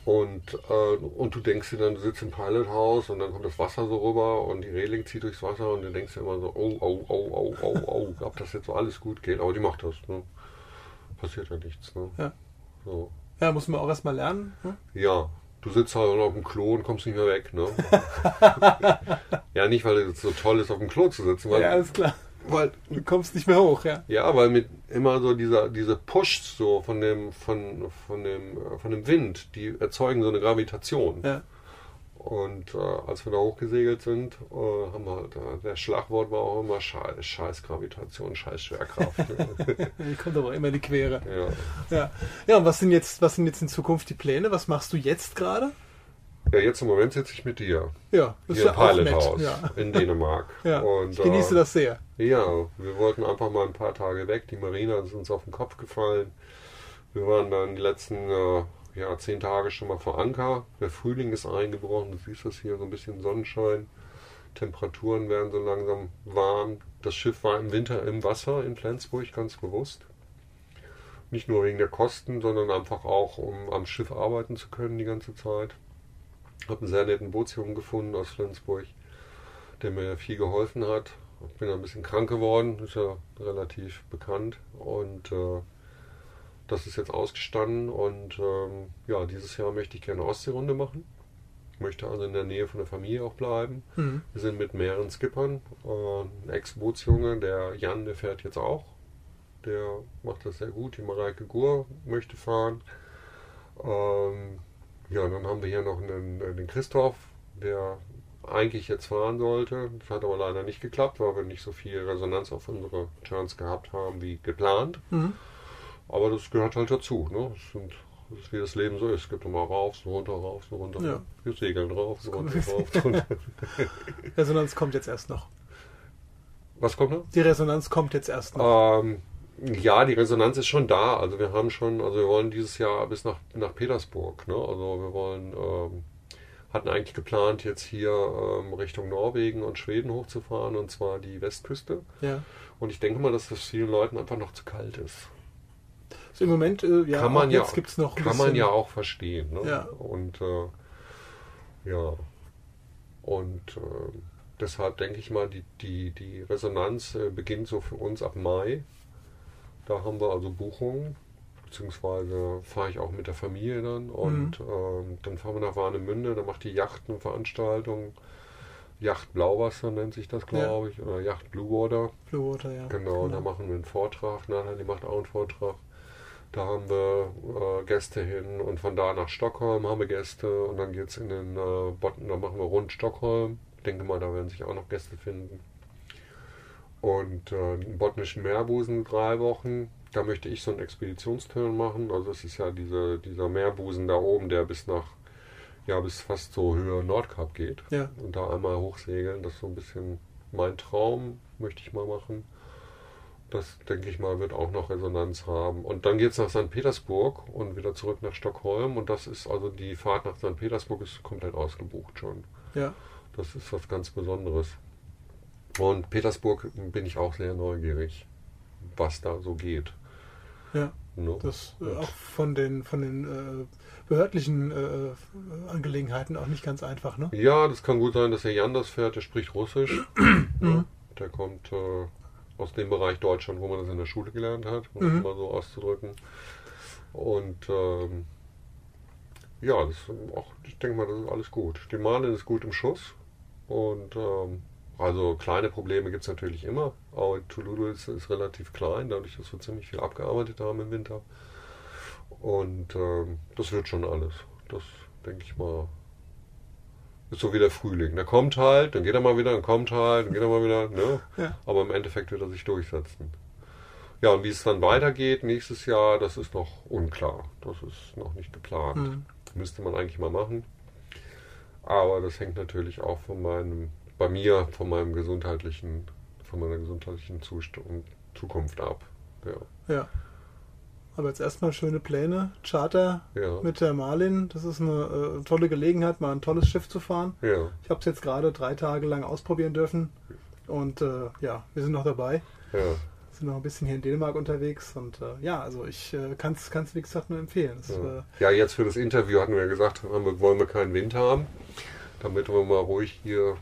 [SPEAKER 3] Und, äh, und du denkst dir dann, du sitzt im Pilothaus und dann kommt das Wasser so rüber und die Reling zieht durchs Wasser und du denkst dir immer so, oh, oh, oh, oh, oh, oh, ob das jetzt so alles gut geht. Aber die macht das. Ne? Passiert ja nichts. Ne?
[SPEAKER 2] Ja.
[SPEAKER 3] So.
[SPEAKER 2] Ja, muss man auch erstmal lernen. Ne?
[SPEAKER 3] Ja, du sitzt halt auf dem Klo und kommst nicht mehr weg. Ne? ja, nicht, weil es so toll ist, auf dem Klo zu sitzen, weil,
[SPEAKER 2] Ja, alles klar.
[SPEAKER 3] Weil
[SPEAKER 2] Du kommst nicht mehr hoch, ja.
[SPEAKER 3] Ja, weil mit immer so dieser diese Push so von dem von von dem von dem Wind, die erzeugen so eine Gravitation.
[SPEAKER 2] Ja.
[SPEAKER 3] Und äh, als wir da hochgesegelt sind, äh, haben wir halt, äh, der Schlagwort war auch immer Scheiß, Scheiß Gravitation, Scheiß Schwerkraft.
[SPEAKER 2] Die kommt aber immer in die Quere.
[SPEAKER 3] ja.
[SPEAKER 2] Ja. Ja, und was sind jetzt, was sind jetzt in Zukunft die Pläne? Was machst du jetzt gerade?
[SPEAKER 3] Ja, jetzt im Moment sitze ich mit dir
[SPEAKER 2] Ja, das
[SPEAKER 3] hier
[SPEAKER 2] ist
[SPEAKER 3] im
[SPEAKER 2] ja auch
[SPEAKER 3] Pilot
[SPEAKER 2] nett.
[SPEAKER 3] House
[SPEAKER 2] Ja.
[SPEAKER 3] in Dänemark.
[SPEAKER 2] Ja,
[SPEAKER 3] Und,
[SPEAKER 2] ich genieße
[SPEAKER 3] äh,
[SPEAKER 2] das sehr.
[SPEAKER 3] Ja, wir wollten einfach mal ein paar Tage weg. Die Marina ist uns auf den Kopf gefallen. Wir waren dann die letzten äh, ja, zehn Tage schon mal vor Anker. Der Frühling ist eingebrochen. Du siehst das hier, so ein bisschen Sonnenschein. Temperaturen werden so langsam warm. Das Schiff war im Winter im Wasser in Flensburg, ganz bewusst. Nicht nur wegen der Kosten, sondern einfach auch, um am Schiff arbeiten zu können die ganze Zeit. Habe einen sehr netten Bootsjungen gefunden aus Flensburg, der mir viel geholfen hat. Ich bin ein bisschen krank geworden, ist ja relativ bekannt. Und äh, das ist jetzt ausgestanden. Und ähm, ja, dieses Jahr möchte ich gerne Ostseerunde machen. Ich möchte also in der Nähe von der Familie auch bleiben.
[SPEAKER 2] Mhm.
[SPEAKER 3] Wir sind mit mehreren Skippern. Äh, ein Ex-Bootsjunge, der Jan, der fährt jetzt auch. Der macht das sehr gut. Die Mareike Gur möchte fahren. Ähm, ja, dann haben wir hier noch einen, den Christoph, der eigentlich jetzt fahren sollte. Das hat aber leider nicht geklappt, weil wir nicht so viel Resonanz auf unsere Turns gehabt haben wie geplant.
[SPEAKER 2] Mhm.
[SPEAKER 3] Aber das gehört halt dazu. Ne? Das, sind, das ist wie das Leben so ist. Es gibt immer rauf, so runter, rauf, so runter.
[SPEAKER 2] Ja.
[SPEAKER 3] Wir segeln rauf, so runter, rauf, so runter.
[SPEAKER 2] Resonanz kommt jetzt erst noch.
[SPEAKER 3] Was kommt noch?
[SPEAKER 2] Die Resonanz kommt jetzt erst noch.
[SPEAKER 3] Ähm, ja, die Resonanz ist schon da. Also wir haben schon, also wir wollen dieses Jahr bis nach, nach Petersburg. Ne? Also wir wollen, ähm, hatten eigentlich geplant, jetzt hier ähm, Richtung Norwegen und Schweden hochzufahren und zwar die Westküste.
[SPEAKER 2] Ja.
[SPEAKER 3] Und ich denke mal, dass das vielen Leuten einfach noch zu kalt ist.
[SPEAKER 2] So Im Moment, äh, ja,
[SPEAKER 3] kann man ja,
[SPEAKER 2] jetzt gibt's noch
[SPEAKER 3] kann man
[SPEAKER 2] bisschen-
[SPEAKER 3] ja auch verstehen. Ne?
[SPEAKER 2] Ja.
[SPEAKER 3] Und äh, ja, und äh, deshalb denke ich mal, die, die, die Resonanz äh, beginnt so für uns ab Mai. Da haben wir also Buchungen, beziehungsweise fahre ich auch mit der Familie dann und
[SPEAKER 2] Mhm.
[SPEAKER 3] ähm, dann fahren wir nach Warnemünde, da macht die Yacht eine Veranstaltung. Yacht Blauwasser nennt sich das, glaube ich, oder Yacht Blue Water.
[SPEAKER 2] Blue Water, ja.
[SPEAKER 3] Genau, da machen wir einen Vortrag. Nein, die macht auch einen Vortrag. Da haben wir äh, Gäste hin und von da nach Stockholm haben wir Gäste und dann geht es in den äh, Botten, da machen wir rund Stockholm. Ich denke mal, da werden sich auch noch Gäste finden. Und äh, den botnischen Meerbusen drei Wochen. Da möchte ich so einen Expeditionsturn machen. Also es ist ja diese, dieser Meerbusen da oben, der bis nach, ja, bis fast so Höhe Nordkap geht.
[SPEAKER 2] Ja.
[SPEAKER 3] Und da einmal hochsegeln, das ist so ein bisschen mein Traum, möchte ich mal machen. Das, denke ich mal, wird auch noch Resonanz haben. Und dann geht es nach St. Petersburg und wieder zurück nach Stockholm. Und das ist also die Fahrt nach St. Petersburg ist komplett ausgebucht schon.
[SPEAKER 2] Ja.
[SPEAKER 3] Das ist was ganz Besonderes. Und Petersburg bin ich auch sehr neugierig, was da so geht.
[SPEAKER 2] Ja.
[SPEAKER 3] Ne?
[SPEAKER 2] Das äh, auch von den von den äh, behördlichen äh, Angelegenheiten auch nicht ganz einfach, ne?
[SPEAKER 3] Ja, das kann gut sein, dass er Jan das fährt, der spricht Russisch. ja, der kommt äh, aus dem Bereich Deutschland, wo man das in der Schule gelernt hat, um
[SPEAKER 2] Mhm.
[SPEAKER 3] es mal so auszudrücken. Und ähm, ja, das auch, ich denke mal, das ist alles gut. Die Marlin ist gut im Schuss. Und ähm, also kleine Probleme gibt es natürlich immer. Aber Toulouse ist, ist relativ klein, dadurch, dass wir ziemlich viel abgearbeitet haben im Winter. Und ähm, das wird schon alles. Das denke ich mal. Ist so wie der Frühling. Der kommt halt, dann geht er mal wieder, dann kommt halt, dann geht er mal wieder. Ne?
[SPEAKER 2] Ja.
[SPEAKER 3] Aber im Endeffekt wird er sich durchsetzen. Ja, und wie es dann weitergeht nächstes Jahr, das ist noch unklar. Das ist noch nicht geplant.
[SPEAKER 2] Mhm.
[SPEAKER 3] Müsste man eigentlich mal machen. Aber das hängt natürlich auch von meinem, bei mir, von meinem gesundheitlichen, von meiner gesundheitlichen Zustand, Zukunft ab. Ja.
[SPEAKER 2] Ja. Aber jetzt erstmal schöne Pläne. Charter
[SPEAKER 3] Ja.
[SPEAKER 2] mit der Marlin. Das ist eine äh, tolle Gelegenheit, mal ein tolles Schiff zu fahren.
[SPEAKER 3] Ja.
[SPEAKER 2] Ich habe es jetzt gerade drei Tage lang ausprobieren dürfen. Und äh, ja, wir sind noch dabei.
[SPEAKER 3] Ja.
[SPEAKER 2] Sind noch ein bisschen hier in Dänemark unterwegs. Und äh, ja, also ich äh, kann es, wie gesagt, nur empfehlen. Es,
[SPEAKER 3] Ja.
[SPEAKER 2] äh,
[SPEAKER 3] ja, jetzt für das Interview hatten wir gesagt, haben wir, wollen wir keinen Wind haben, damit wir mal ruhig hier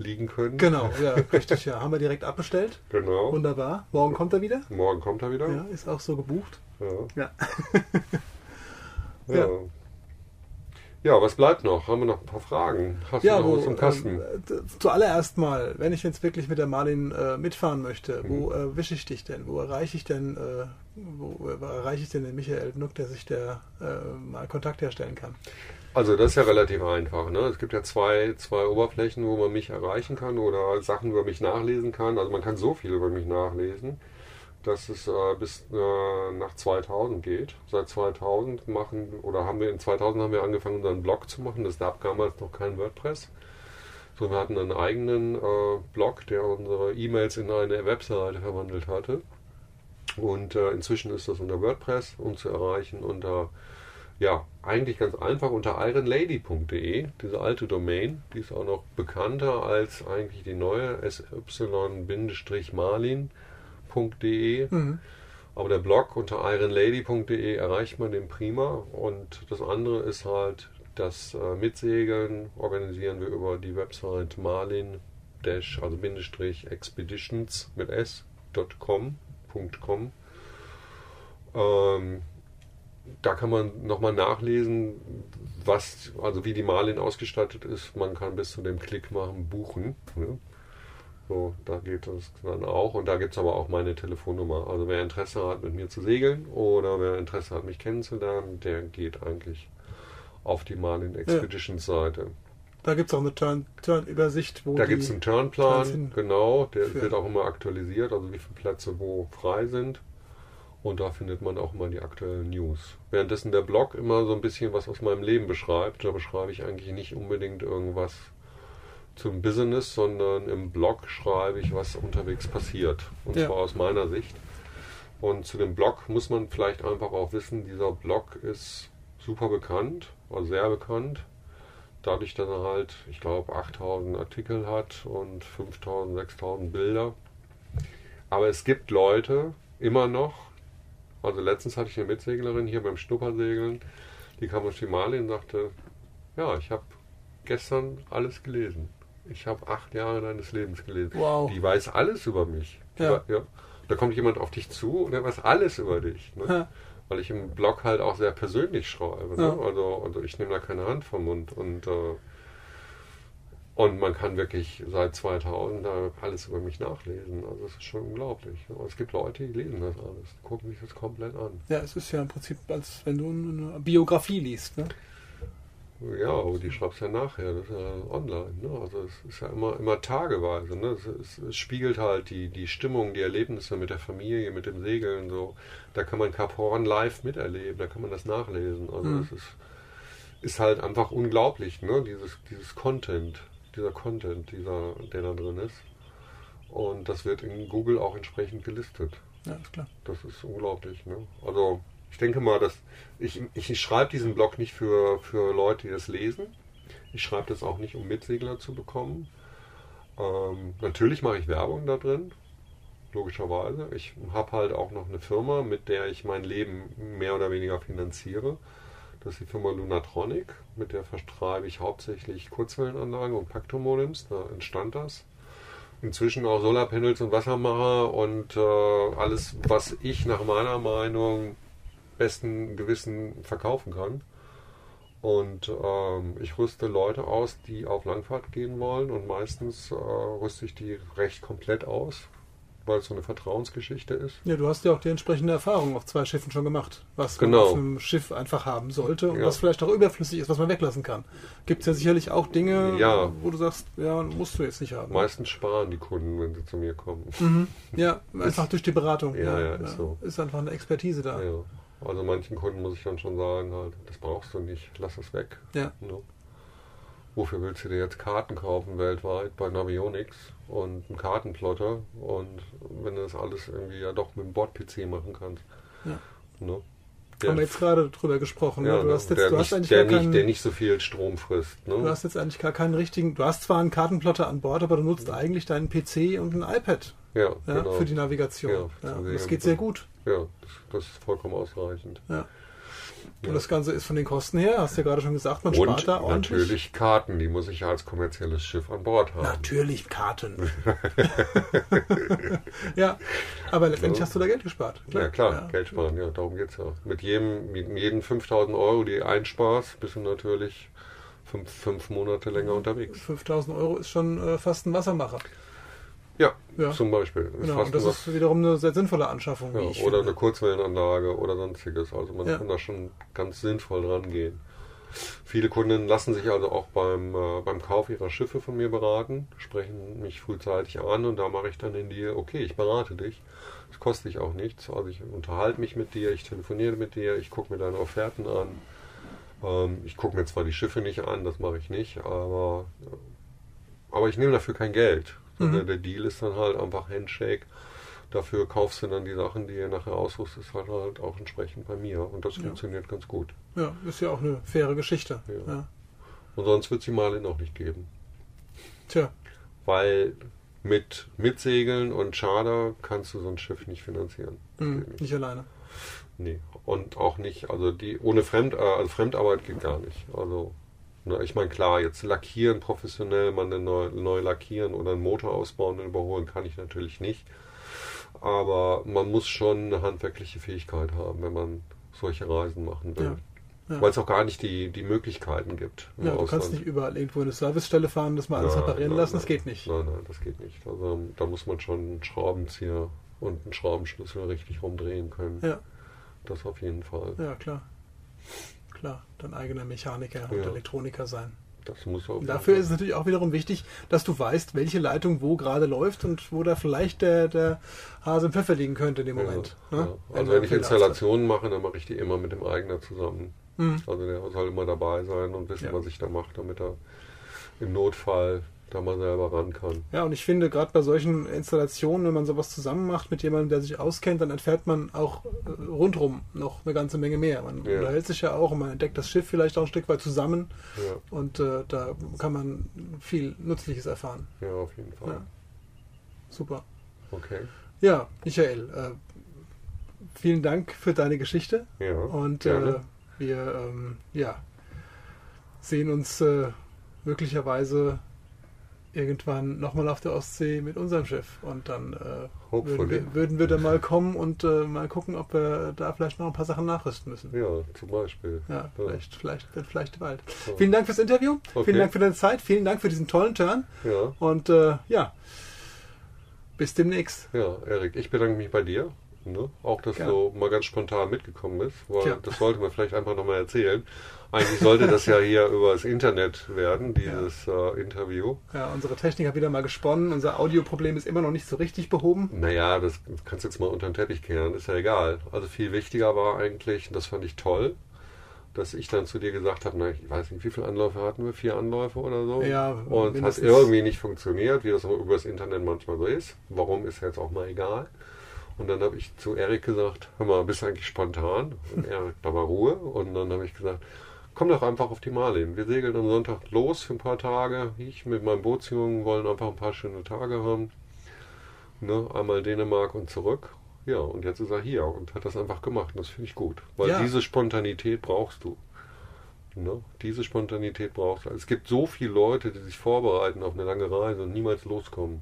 [SPEAKER 3] liegen können.
[SPEAKER 2] genau, ja, richtig. Ja, haben wir direkt abbestellt.
[SPEAKER 3] Genau.
[SPEAKER 2] Wunderbar. Morgen kommt er wieder.
[SPEAKER 3] Morgen kommt er wieder.
[SPEAKER 2] Ja, ist auch so gebucht.
[SPEAKER 3] Ja.
[SPEAKER 2] Ja.
[SPEAKER 3] Ja.
[SPEAKER 2] Ja.
[SPEAKER 3] was bleibt noch? Haben wir noch ein paar Fragen? Hast
[SPEAKER 2] Ja,
[SPEAKER 3] du noch
[SPEAKER 2] wo,
[SPEAKER 3] was im Kasten?
[SPEAKER 2] äh, zuallererst mal, wenn ich jetzt wirklich mit der Marlin äh, mitfahren möchte, wo äh, wische ich dich denn? Wo erreiche ich denn, äh, wo, wo erreiche ich denn den Michael Nuck, der sich der äh, mal Kontakt herstellen kann?
[SPEAKER 3] Also das ist ja relativ einfach. Ne? Es gibt ja zwei, zwei Oberflächen, wo man mich erreichen kann oder Sachen über mich nachlesen kann. Also man kann so viel über mich nachlesen, dass es äh, bis äh, nach 2000 geht. Seit 2000 machen oder haben wir in 2000 haben wir angefangen unseren Blog zu machen. Das gab damals noch kein WordPress. So wir hatten einen eigenen äh, Blog, der unsere E-Mails in eine Webseite verwandelt hatte. Und äh, inzwischen ist das unter WordPress und zu erreichen unter ja, eigentlich ganz einfach unter ironlady.de, diese alte Domain, die ist auch noch bekannter als eigentlich die neue sy-marlin.de.
[SPEAKER 2] Mhm.
[SPEAKER 3] Aber der Blog unter ironlady.de erreicht man den prima. Und das andere ist halt das äh, Mitsegeln organisieren wir über die Website marlin also Bindestrich expeditions mit s.com. .com. Ähm, da kann man nochmal nachlesen, was, also wie die Marlin ausgestattet ist. Man kann bis zu dem Klick machen, buchen. Ne? So, da geht das dann auch. Und da gibt es aber auch meine Telefonnummer. Also wer Interesse hat, mit mir zu segeln oder wer Interesse hat, mich kennenzulernen, der geht eigentlich auf die Marlin Expeditions Seite.
[SPEAKER 2] Da gibt es auch eine Turn- Turn-Übersicht, wo
[SPEAKER 3] Da gibt es einen Turnplan, genau, der wird auch immer aktualisiert, also wie viele Plätze wo frei sind. Und da findet man auch mal die aktuellen News. Währenddessen der Blog immer so ein bisschen was aus meinem Leben beschreibt. Da beschreibe ich eigentlich nicht unbedingt irgendwas zum Business, sondern im Blog schreibe ich, was unterwegs passiert. Und
[SPEAKER 2] Ja.
[SPEAKER 3] zwar aus meiner Sicht. Und zu dem Blog muss man vielleicht einfach auch wissen, dieser Blog ist super bekannt, also sehr bekannt. Dadurch, dass er halt, ich glaube, 8000 Artikel hat und 5000, 6000 Bilder. Aber es gibt Leute, immer noch, also letztens hatte ich eine Mitseglerin hier beim Schnuppersegeln, die kam auf die Mali und sagte, ja, ich habe gestern alles gelesen. Ich habe acht Jahre deines Lebens gelesen.
[SPEAKER 2] Wow.
[SPEAKER 3] Die weiß alles über mich.
[SPEAKER 2] Ja.
[SPEAKER 3] ja. Da kommt jemand auf dich zu und der weiß alles über dich. Ne?
[SPEAKER 2] Ja.
[SPEAKER 3] Weil ich im Blog halt auch sehr persönlich schreibe.
[SPEAKER 2] Ja.
[SPEAKER 3] Ne? Also, also ich nehme da keine Hand vom Mund. Und, äh, und man kann wirklich seit 2000 da alles über mich nachlesen. Also es ist schon unglaublich. Es gibt Leute, die lesen das alles, gucken sich das komplett an.
[SPEAKER 2] Ja, es ist ja im Prinzip, als wenn du eine Biografie liest. Ne?
[SPEAKER 3] Ja, aber die schreibst ja nachher, das ist ja online. Ne? Also es ist ja immer, immer tageweise. Ne? Es, es, es spiegelt halt die, die Stimmung, die Erlebnisse mit der Familie, mit dem Segeln. So. Da kann man Cap Horn live miterleben, da kann man das nachlesen. Also
[SPEAKER 2] Mhm.
[SPEAKER 3] es ist, ist halt einfach unglaublich, ne? dieses, dieses Content, dieser Content, dieser, der da drin ist. Und das wird in Google auch entsprechend gelistet.
[SPEAKER 2] Ja, ist klar.
[SPEAKER 3] Das ist unglaublich. Ne? Also ich denke mal, dass ich, ich schreibe diesen Blog nicht für, für Leute, die das lesen. Ich schreibe das auch nicht, um Mitsegler zu bekommen. Ähm, natürlich mache ich Werbung da drin. logischerweise. Ich habe halt auch noch eine Firma, mit der ich mein Leben mehr oder weniger finanziere. Das ist die Firma Lunatronic, mit der vertreibe ich hauptsächlich Kurzwellenanlagen und Paktomodems. Da entstand das. Inzwischen auch Solarpanels und Wassermacher und äh, alles, was ich nach meiner Meinung besten Gewissen verkaufen kann. Und ähm, ich rüste Leute aus, die auf Langfahrt gehen wollen und meistens äh, rüste ich die recht komplett aus, weil es so eine Vertrauensgeschichte ist.
[SPEAKER 2] Ja, du hast ja auch die entsprechende Erfahrung auf zwei Schiffen schon gemacht, was
[SPEAKER 3] genau.
[SPEAKER 2] man auf einem Schiff einfach haben sollte und
[SPEAKER 3] Ja.
[SPEAKER 2] was vielleicht auch überflüssig ist, was man weglassen kann. Gibt es ja sicherlich auch Dinge,
[SPEAKER 3] Ja.
[SPEAKER 2] wo du sagst, ja, musst du jetzt nicht haben.
[SPEAKER 3] Meistens sparen die Kunden, wenn sie zu mir kommen.
[SPEAKER 2] Mhm. Ja, einfach durch die Beratung.
[SPEAKER 3] Ja, ja, ist so.
[SPEAKER 2] Ist einfach eine Expertise da.
[SPEAKER 3] Also manchen Kunden muss ich dann schon sagen, halt, das brauchst du nicht, lass es weg.
[SPEAKER 2] Ja.
[SPEAKER 3] Ne? Wofür willst du dir jetzt Karten kaufen weltweit bei Navionics und einen Kartenplotter und wenn du das alles irgendwie ja doch mit dem Bord-PC machen kannst.
[SPEAKER 2] Ja.
[SPEAKER 3] Ne?
[SPEAKER 2] Haben wir jetzt gerade drüber gesprochen.
[SPEAKER 3] ja,
[SPEAKER 2] ne? du
[SPEAKER 3] ne,
[SPEAKER 2] hast jetzt,
[SPEAKER 3] der,
[SPEAKER 2] du hast
[SPEAKER 3] nicht,
[SPEAKER 2] eigentlich
[SPEAKER 3] der,
[SPEAKER 2] gar
[SPEAKER 3] nicht,
[SPEAKER 2] keinen,
[SPEAKER 3] der nicht so viel Strom frisst. Ne?
[SPEAKER 2] du hast jetzt eigentlich gar keinen richtigen, du hast zwar einen Kartenplotter an Bord, aber du nutzt eigentlich deinen PC und ein iPad
[SPEAKER 3] ja,
[SPEAKER 2] ja,
[SPEAKER 3] genau.
[SPEAKER 2] für die Navigation.
[SPEAKER 3] Ja,
[SPEAKER 2] Ja, das geht sehr gut.
[SPEAKER 3] ja das, das ist vollkommen ausreichend.
[SPEAKER 2] Ja.
[SPEAKER 3] Ja.
[SPEAKER 2] Und das Ganze ist von den Kosten her, hast du ja gerade schon gesagt, man
[SPEAKER 3] Und
[SPEAKER 2] spart da ordentlich.
[SPEAKER 3] natürlich Karten, die muss ich ja als kommerzielles Schiff an Bord haben.
[SPEAKER 2] Natürlich Karten. ja, aber letztendlich hast du da Geld gespart.
[SPEAKER 3] Ja, klar,
[SPEAKER 2] Ja.
[SPEAKER 3] Geld sparen, ja, darum geht's ja. Mit jedem, mit jedem 5000 Euro, die du einsparst, bist du natürlich fünf, fünf Monate länger unterwegs.
[SPEAKER 2] 5000 Euro ist schon äh, fast ein Wassermacher.
[SPEAKER 3] Ja,
[SPEAKER 2] Ja.
[SPEAKER 3] zum Beispiel.
[SPEAKER 2] Genau, und das
[SPEAKER 3] was-
[SPEAKER 2] ist wiederum eine sehr sinnvolle Anschaffung.
[SPEAKER 3] ja, oder
[SPEAKER 2] finde.
[SPEAKER 3] eine Kurzwellenanlage oder sonstiges. Also man
[SPEAKER 2] Ja.
[SPEAKER 3] kann da schon ganz sinnvoll dran gehen. Viele Kunden lassen sich also auch beim, äh, beim Kauf ihrer Schiffe von mir beraten, sprechen mich frühzeitig an und da mache ich dann in dir, okay, ich berate dich. Das kostet dich auch nichts. Also ich unterhalte mich mit dir, ich telefoniere mit dir, ich gucke mir deine Offerten an. Ähm, ich gucke mir zwar die Schiffe nicht an, das mache ich nicht, aber, aber ich nehme dafür kein Geld.
[SPEAKER 2] Mhm.
[SPEAKER 3] der Deal ist dann halt einfach Handshake. Dafür kaufst du dann die Sachen, die ihr nachher ausrüstest, halt, halt auch entsprechend bei mir. Und das
[SPEAKER 2] Ja.
[SPEAKER 3] funktioniert ganz gut.
[SPEAKER 2] Ja, ist ja auch eine faire Geschichte.
[SPEAKER 3] Ja.
[SPEAKER 2] Ja.
[SPEAKER 3] Und sonst wird es die Marlin auch nicht geben.
[SPEAKER 2] Tja,
[SPEAKER 3] Weil mit Mitsegeln und Charter kannst du so ein Schiff nicht finanzieren.
[SPEAKER 2] Mhm,
[SPEAKER 3] nicht.
[SPEAKER 2] nicht alleine.
[SPEAKER 3] Nee. Und auch nicht, also die ohne Fremd, äh, also Fremdarbeit geht gar nicht. Also, ich meine, klar, jetzt lackieren professionell, man neu, neu lackieren oder einen Motor ausbauen und überholen kann ich natürlich nicht. Aber man muss schon eine handwerkliche Fähigkeit haben, wenn man solche Reisen machen will.
[SPEAKER 2] Ja. Ja.
[SPEAKER 3] Weil es auch gar nicht die, die Möglichkeiten gibt.
[SPEAKER 2] Ja, du kannst
[SPEAKER 3] Ausland.
[SPEAKER 2] nicht überall irgendwo in eine Servicestelle fahren, das mal alles
[SPEAKER 3] Nein,
[SPEAKER 2] reparieren
[SPEAKER 3] nein,
[SPEAKER 2] lassen,
[SPEAKER 3] nein.
[SPEAKER 2] das geht nicht.
[SPEAKER 3] Nein, nein, das geht nicht. Also da muss man schon einen Schraubenzieher und einen Schraubenschlüssel richtig rumdrehen können.
[SPEAKER 2] Ja,
[SPEAKER 3] Das auf jeden Fall.
[SPEAKER 2] ja, klar. Klar, dein eigener Mechaniker und
[SPEAKER 3] Ja.
[SPEAKER 2] Elektroniker sein.
[SPEAKER 3] Das muss
[SPEAKER 2] Und
[SPEAKER 3] jeden
[SPEAKER 2] dafür
[SPEAKER 3] Fall.
[SPEAKER 2] ist es natürlich auch wiederum wichtig, dass du weißt, welche Leitung wo gerade läuft und wo da vielleicht der, der Hase im Pfeffer liegen könnte in dem Moment.
[SPEAKER 3] Ja,
[SPEAKER 2] ne?
[SPEAKER 3] ja.
[SPEAKER 2] Wenn
[SPEAKER 3] Also
[SPEAKER 2] du
[SPEAKER 3] wenn ich. Installationen mache, dann mache ich die immer mit dem Eigner zusammen.
[SPEAKER 2] Mhm.
[SPEAKER 3] Also der soll immer dabei sein und wissen, was ich da mache, damit er im Notfall da mal selber ran kann.
[SPEAKER 2] Ja, und ich finde, gerade bei solchen Installationen, wenn man sowas zusammen macht mit jemandem, der sich auskennt, dann erfährt man auch äh, rundrum noch eine ganze Menge mehr. Man
[SPEAKER 3] Ja.
[SPEAKER 2] unterhält sich ja auch und man entdeckt das Schiff vielleicht auch ein Stück weit zusammen
[SPEAKER 3] Ja,
[SPEAKER 2] und äh, da kann man viel Nützliches erfahren.
[SPEAKER 3] ja auf jeden Fall.
[SPEAKER 2] Ja. Super.
[SPEAKER 3] Okay.
[SPEAKER 2] Ja, Michael, äh, vielen Dank für deine Geschichte
[SPEAKER 3] Ja.
[SPEAKER 2] und äh, wir ähm, ja, sehen uns äh, möglicherweise irgendwann nochmal auf der Ostsee mit unserem Schiff und dann äh, würden, wir, würden wir dann mal kommen und äh, mal gucken, ob wir da vielleicht noch ein paar Sachen nachrüsten müssen.
[SPEAKER 3] Ja, zum Beispiel.
[SPEAKER 2] Ja, vielleicht, vielleicht wird vielleicht bald.
[SPEAKER 3] Ja.
[SPEAKER 2] Vielen Dank fürs Interview,
[SPEAKER 3] Okay.
[SPEAKER 2] vielen Dank für deine Zeit, vielen Dank für diesen tollen Turn
[SPEAKER 3] Ja,
[SPEAKER 2] und äh, ja, bis demnächst.
[SPEAKER 3] ja, Erik, ich bedanke mich bei dir. Ne? Auch, dass
[SPEAKER 2] Gerne.
[SPEAKER 3] du mal ganz spontan mitgekommen bist. Weil. Das sollte man vielleicht einfach nochmal erzählen. Eigentlich sollte das ja hier über das Internet werden, dieses äh, Interview.
[SPEAKER 2] Ja, unsere Technik hat wieder mal gesponnen. Unser Audioproblem ist immer noch nicht so richtig behoben.
[SPEAKER 3] Naja, das kannst du jetzt mal unter den Teppich kehren, ist ja egal. Also viel wichtiger war eigentlich, und das fand ich toll, dass ich dann zu dir gesagt habe, na, ich weiß nicht, wie viele Anläufe hatten wir? Vier Anläufe oder so?
[SPEAKER 2] Ja,
[SPEAKER 3] Und es hat irgendwie nicht funktioniert, wie das so übers Internet manchmal so ist. Warum ist jetzt auch mal egal. Und dann habe ich zu Erik gesagt, hör mal, bist du eigentlich spontan? Und Erik, da war Ruhe. Und dann habe ich gesagt, komm doch einfach auf die Marlin. Wir segeln am Sonntag los für ein paar Tage. Ich mit meinem Bootsjungen wollen einfach ein paar schöne Tage haben. Ne? Einmal Dänemark und zurück. Ja, und jetzt ist er hier und hat das einfach gemacht. Und das finde ich gut. Weil
[SPEAKER 4] Ja.
[SPEAKER 3] diese Spontanität brauchst du. Ne? Diese Spontanität brauchst du. Es gibt so viele Leute, die sich vorbereiten auf eine lange Reise und niemals loskommen.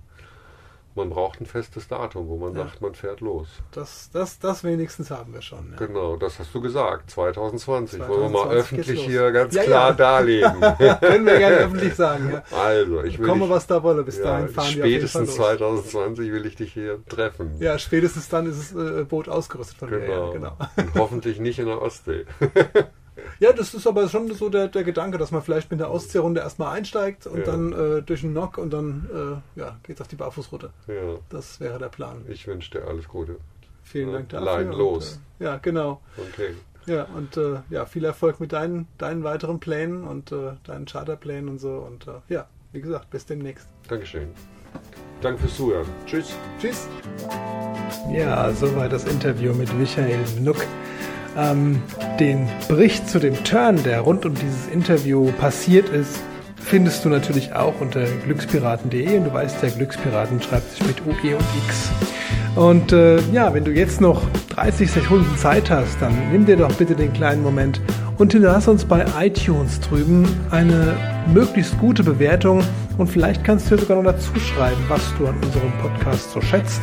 [SPEAKER 3] Man braucht ein festes Datum, wo man
[SPEAKER 4] Ja.
[SPEAKER 3] sagt, man fährt los.
[SPEAKER 4] Das, das, das wenigstens haben wir schon. Ja.
[SPEAKER 3] Genau, das hast du gesagt. 2020. Wollen wir mal
[SPEAKER 4] 2020
[SPEAKER 3] öffentlich hier ganz
[SPEAKER 4] Ja,
[SPEAKER 3] klar darlegen.
[SPEAKER 4] Können wir gerne öffentlich sagen. Ja.
[SPEAKER 3] Also, ich will
[SPEAKER 4] Komme,
[SPEAKER 3] dich,
[SPEAKER 4] was da wolle. Bis dahin fahren
[SPEAKER 3] spätestens
[SPEAKER 4] los.
[SPEAKER 3] 2020 will ich dich hier treffen.
[SPEAKER 4] Ja, spätestens dann ist das äh, Boot ausgerüstet von mir.
[SPEAKER 3] Genau.
[SPEAKER 4] Ja, genau.
[SPEAKER 3] Und hoffentlich nicht in der Ostsee.
[SPEAKER 4] ja, das ist aber schon so der, der Gedanke, dass man vielleicht mit der Ostseerunde erstmal einsteigt und
[SPEAKER 3] Ja.
[SPEAKER 4] dann äh, durch den Nock und dann äh, ja, geht's auf die Barfußroute.
[SPEAKER 3] ja,
[SPEAKER 4] Das wäre der Plan.
[SPEAKER 3] ich wünsche dir alles Gute.
[SPEAKER 4] Vielen
[SPEAKER 3] Ja,
[SPEAKER 4] Dank dafür.
[SPEAKER 3] Leiden
[SPEAKER 4] und,
[SPEAKER 3] los.
[SPEAKER 4] Äh, ja, genau.
[SPEAKER 3] Okay.
[SPEAKER 4] Ja, und äh, ja, viel Erfolg mit deinen, deinen weiteren Plänen und äh, deinen Charterplänen und so. Und äh, ja, wie gesagt, bis demnächst.
[SPEAKER 3] Dankeschön. Danke fürs Zuhören. Tschüss.
[SPEAKER 4] Tschüss.
[SPEAKER 2] Ja, soweit das Interview mit Michael Nuck. Ähm, den Bericht zu dem Turn, der rund um dieses Interview passiert ist, findest du natürlich auch unter glückspiraten.de und du weißt, der Glückspiraten schreibt sich mit UE und X. Und äh, ja, wenn du jetzt noch 30 Sekunden Zeit hast, dann nimm dir doch bitte den kleinen Moment und hinterlass uns bei iTunes drüben eine möglichst gute Bewertung und vielleicht kannst du sogar noch dazu schreiben, was du an unserem Podcast so schätzt.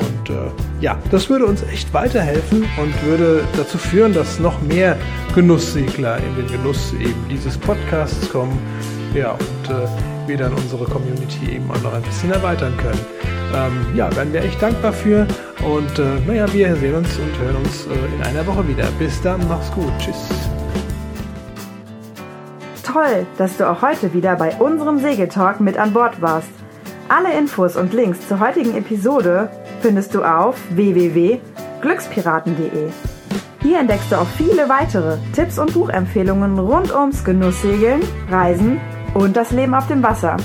[SPEAKER 2] Und äh, ja, das würde uns echt weiterhelfen und würde dazu führen, dass noch mehr Genusssegler in den Genuss eben dieses Podcasts kommen. Ja, und äh, wir dann unsere Community eben auch noch ein bisschen erweitern können. Ähm, ja, wären wir echt dankbar für. Und äh, naja, wir sehen uns und hören uns äh, in einer Woche wieder. Bis dann, mach's gut. Tschüss.
[SPEAKER 1] Toll, dass du auch heute wieder bei unserem Segeltalk mit an Bord warst. Alle Infos und Links zur heutigen Episode findest du auf www.glückspiraten.de. Hier entdeckst du auch viele weitere Tipps und Buchempfehlungen rund ums Genusssegeln, Reisen und das Leben auf dem Wasser.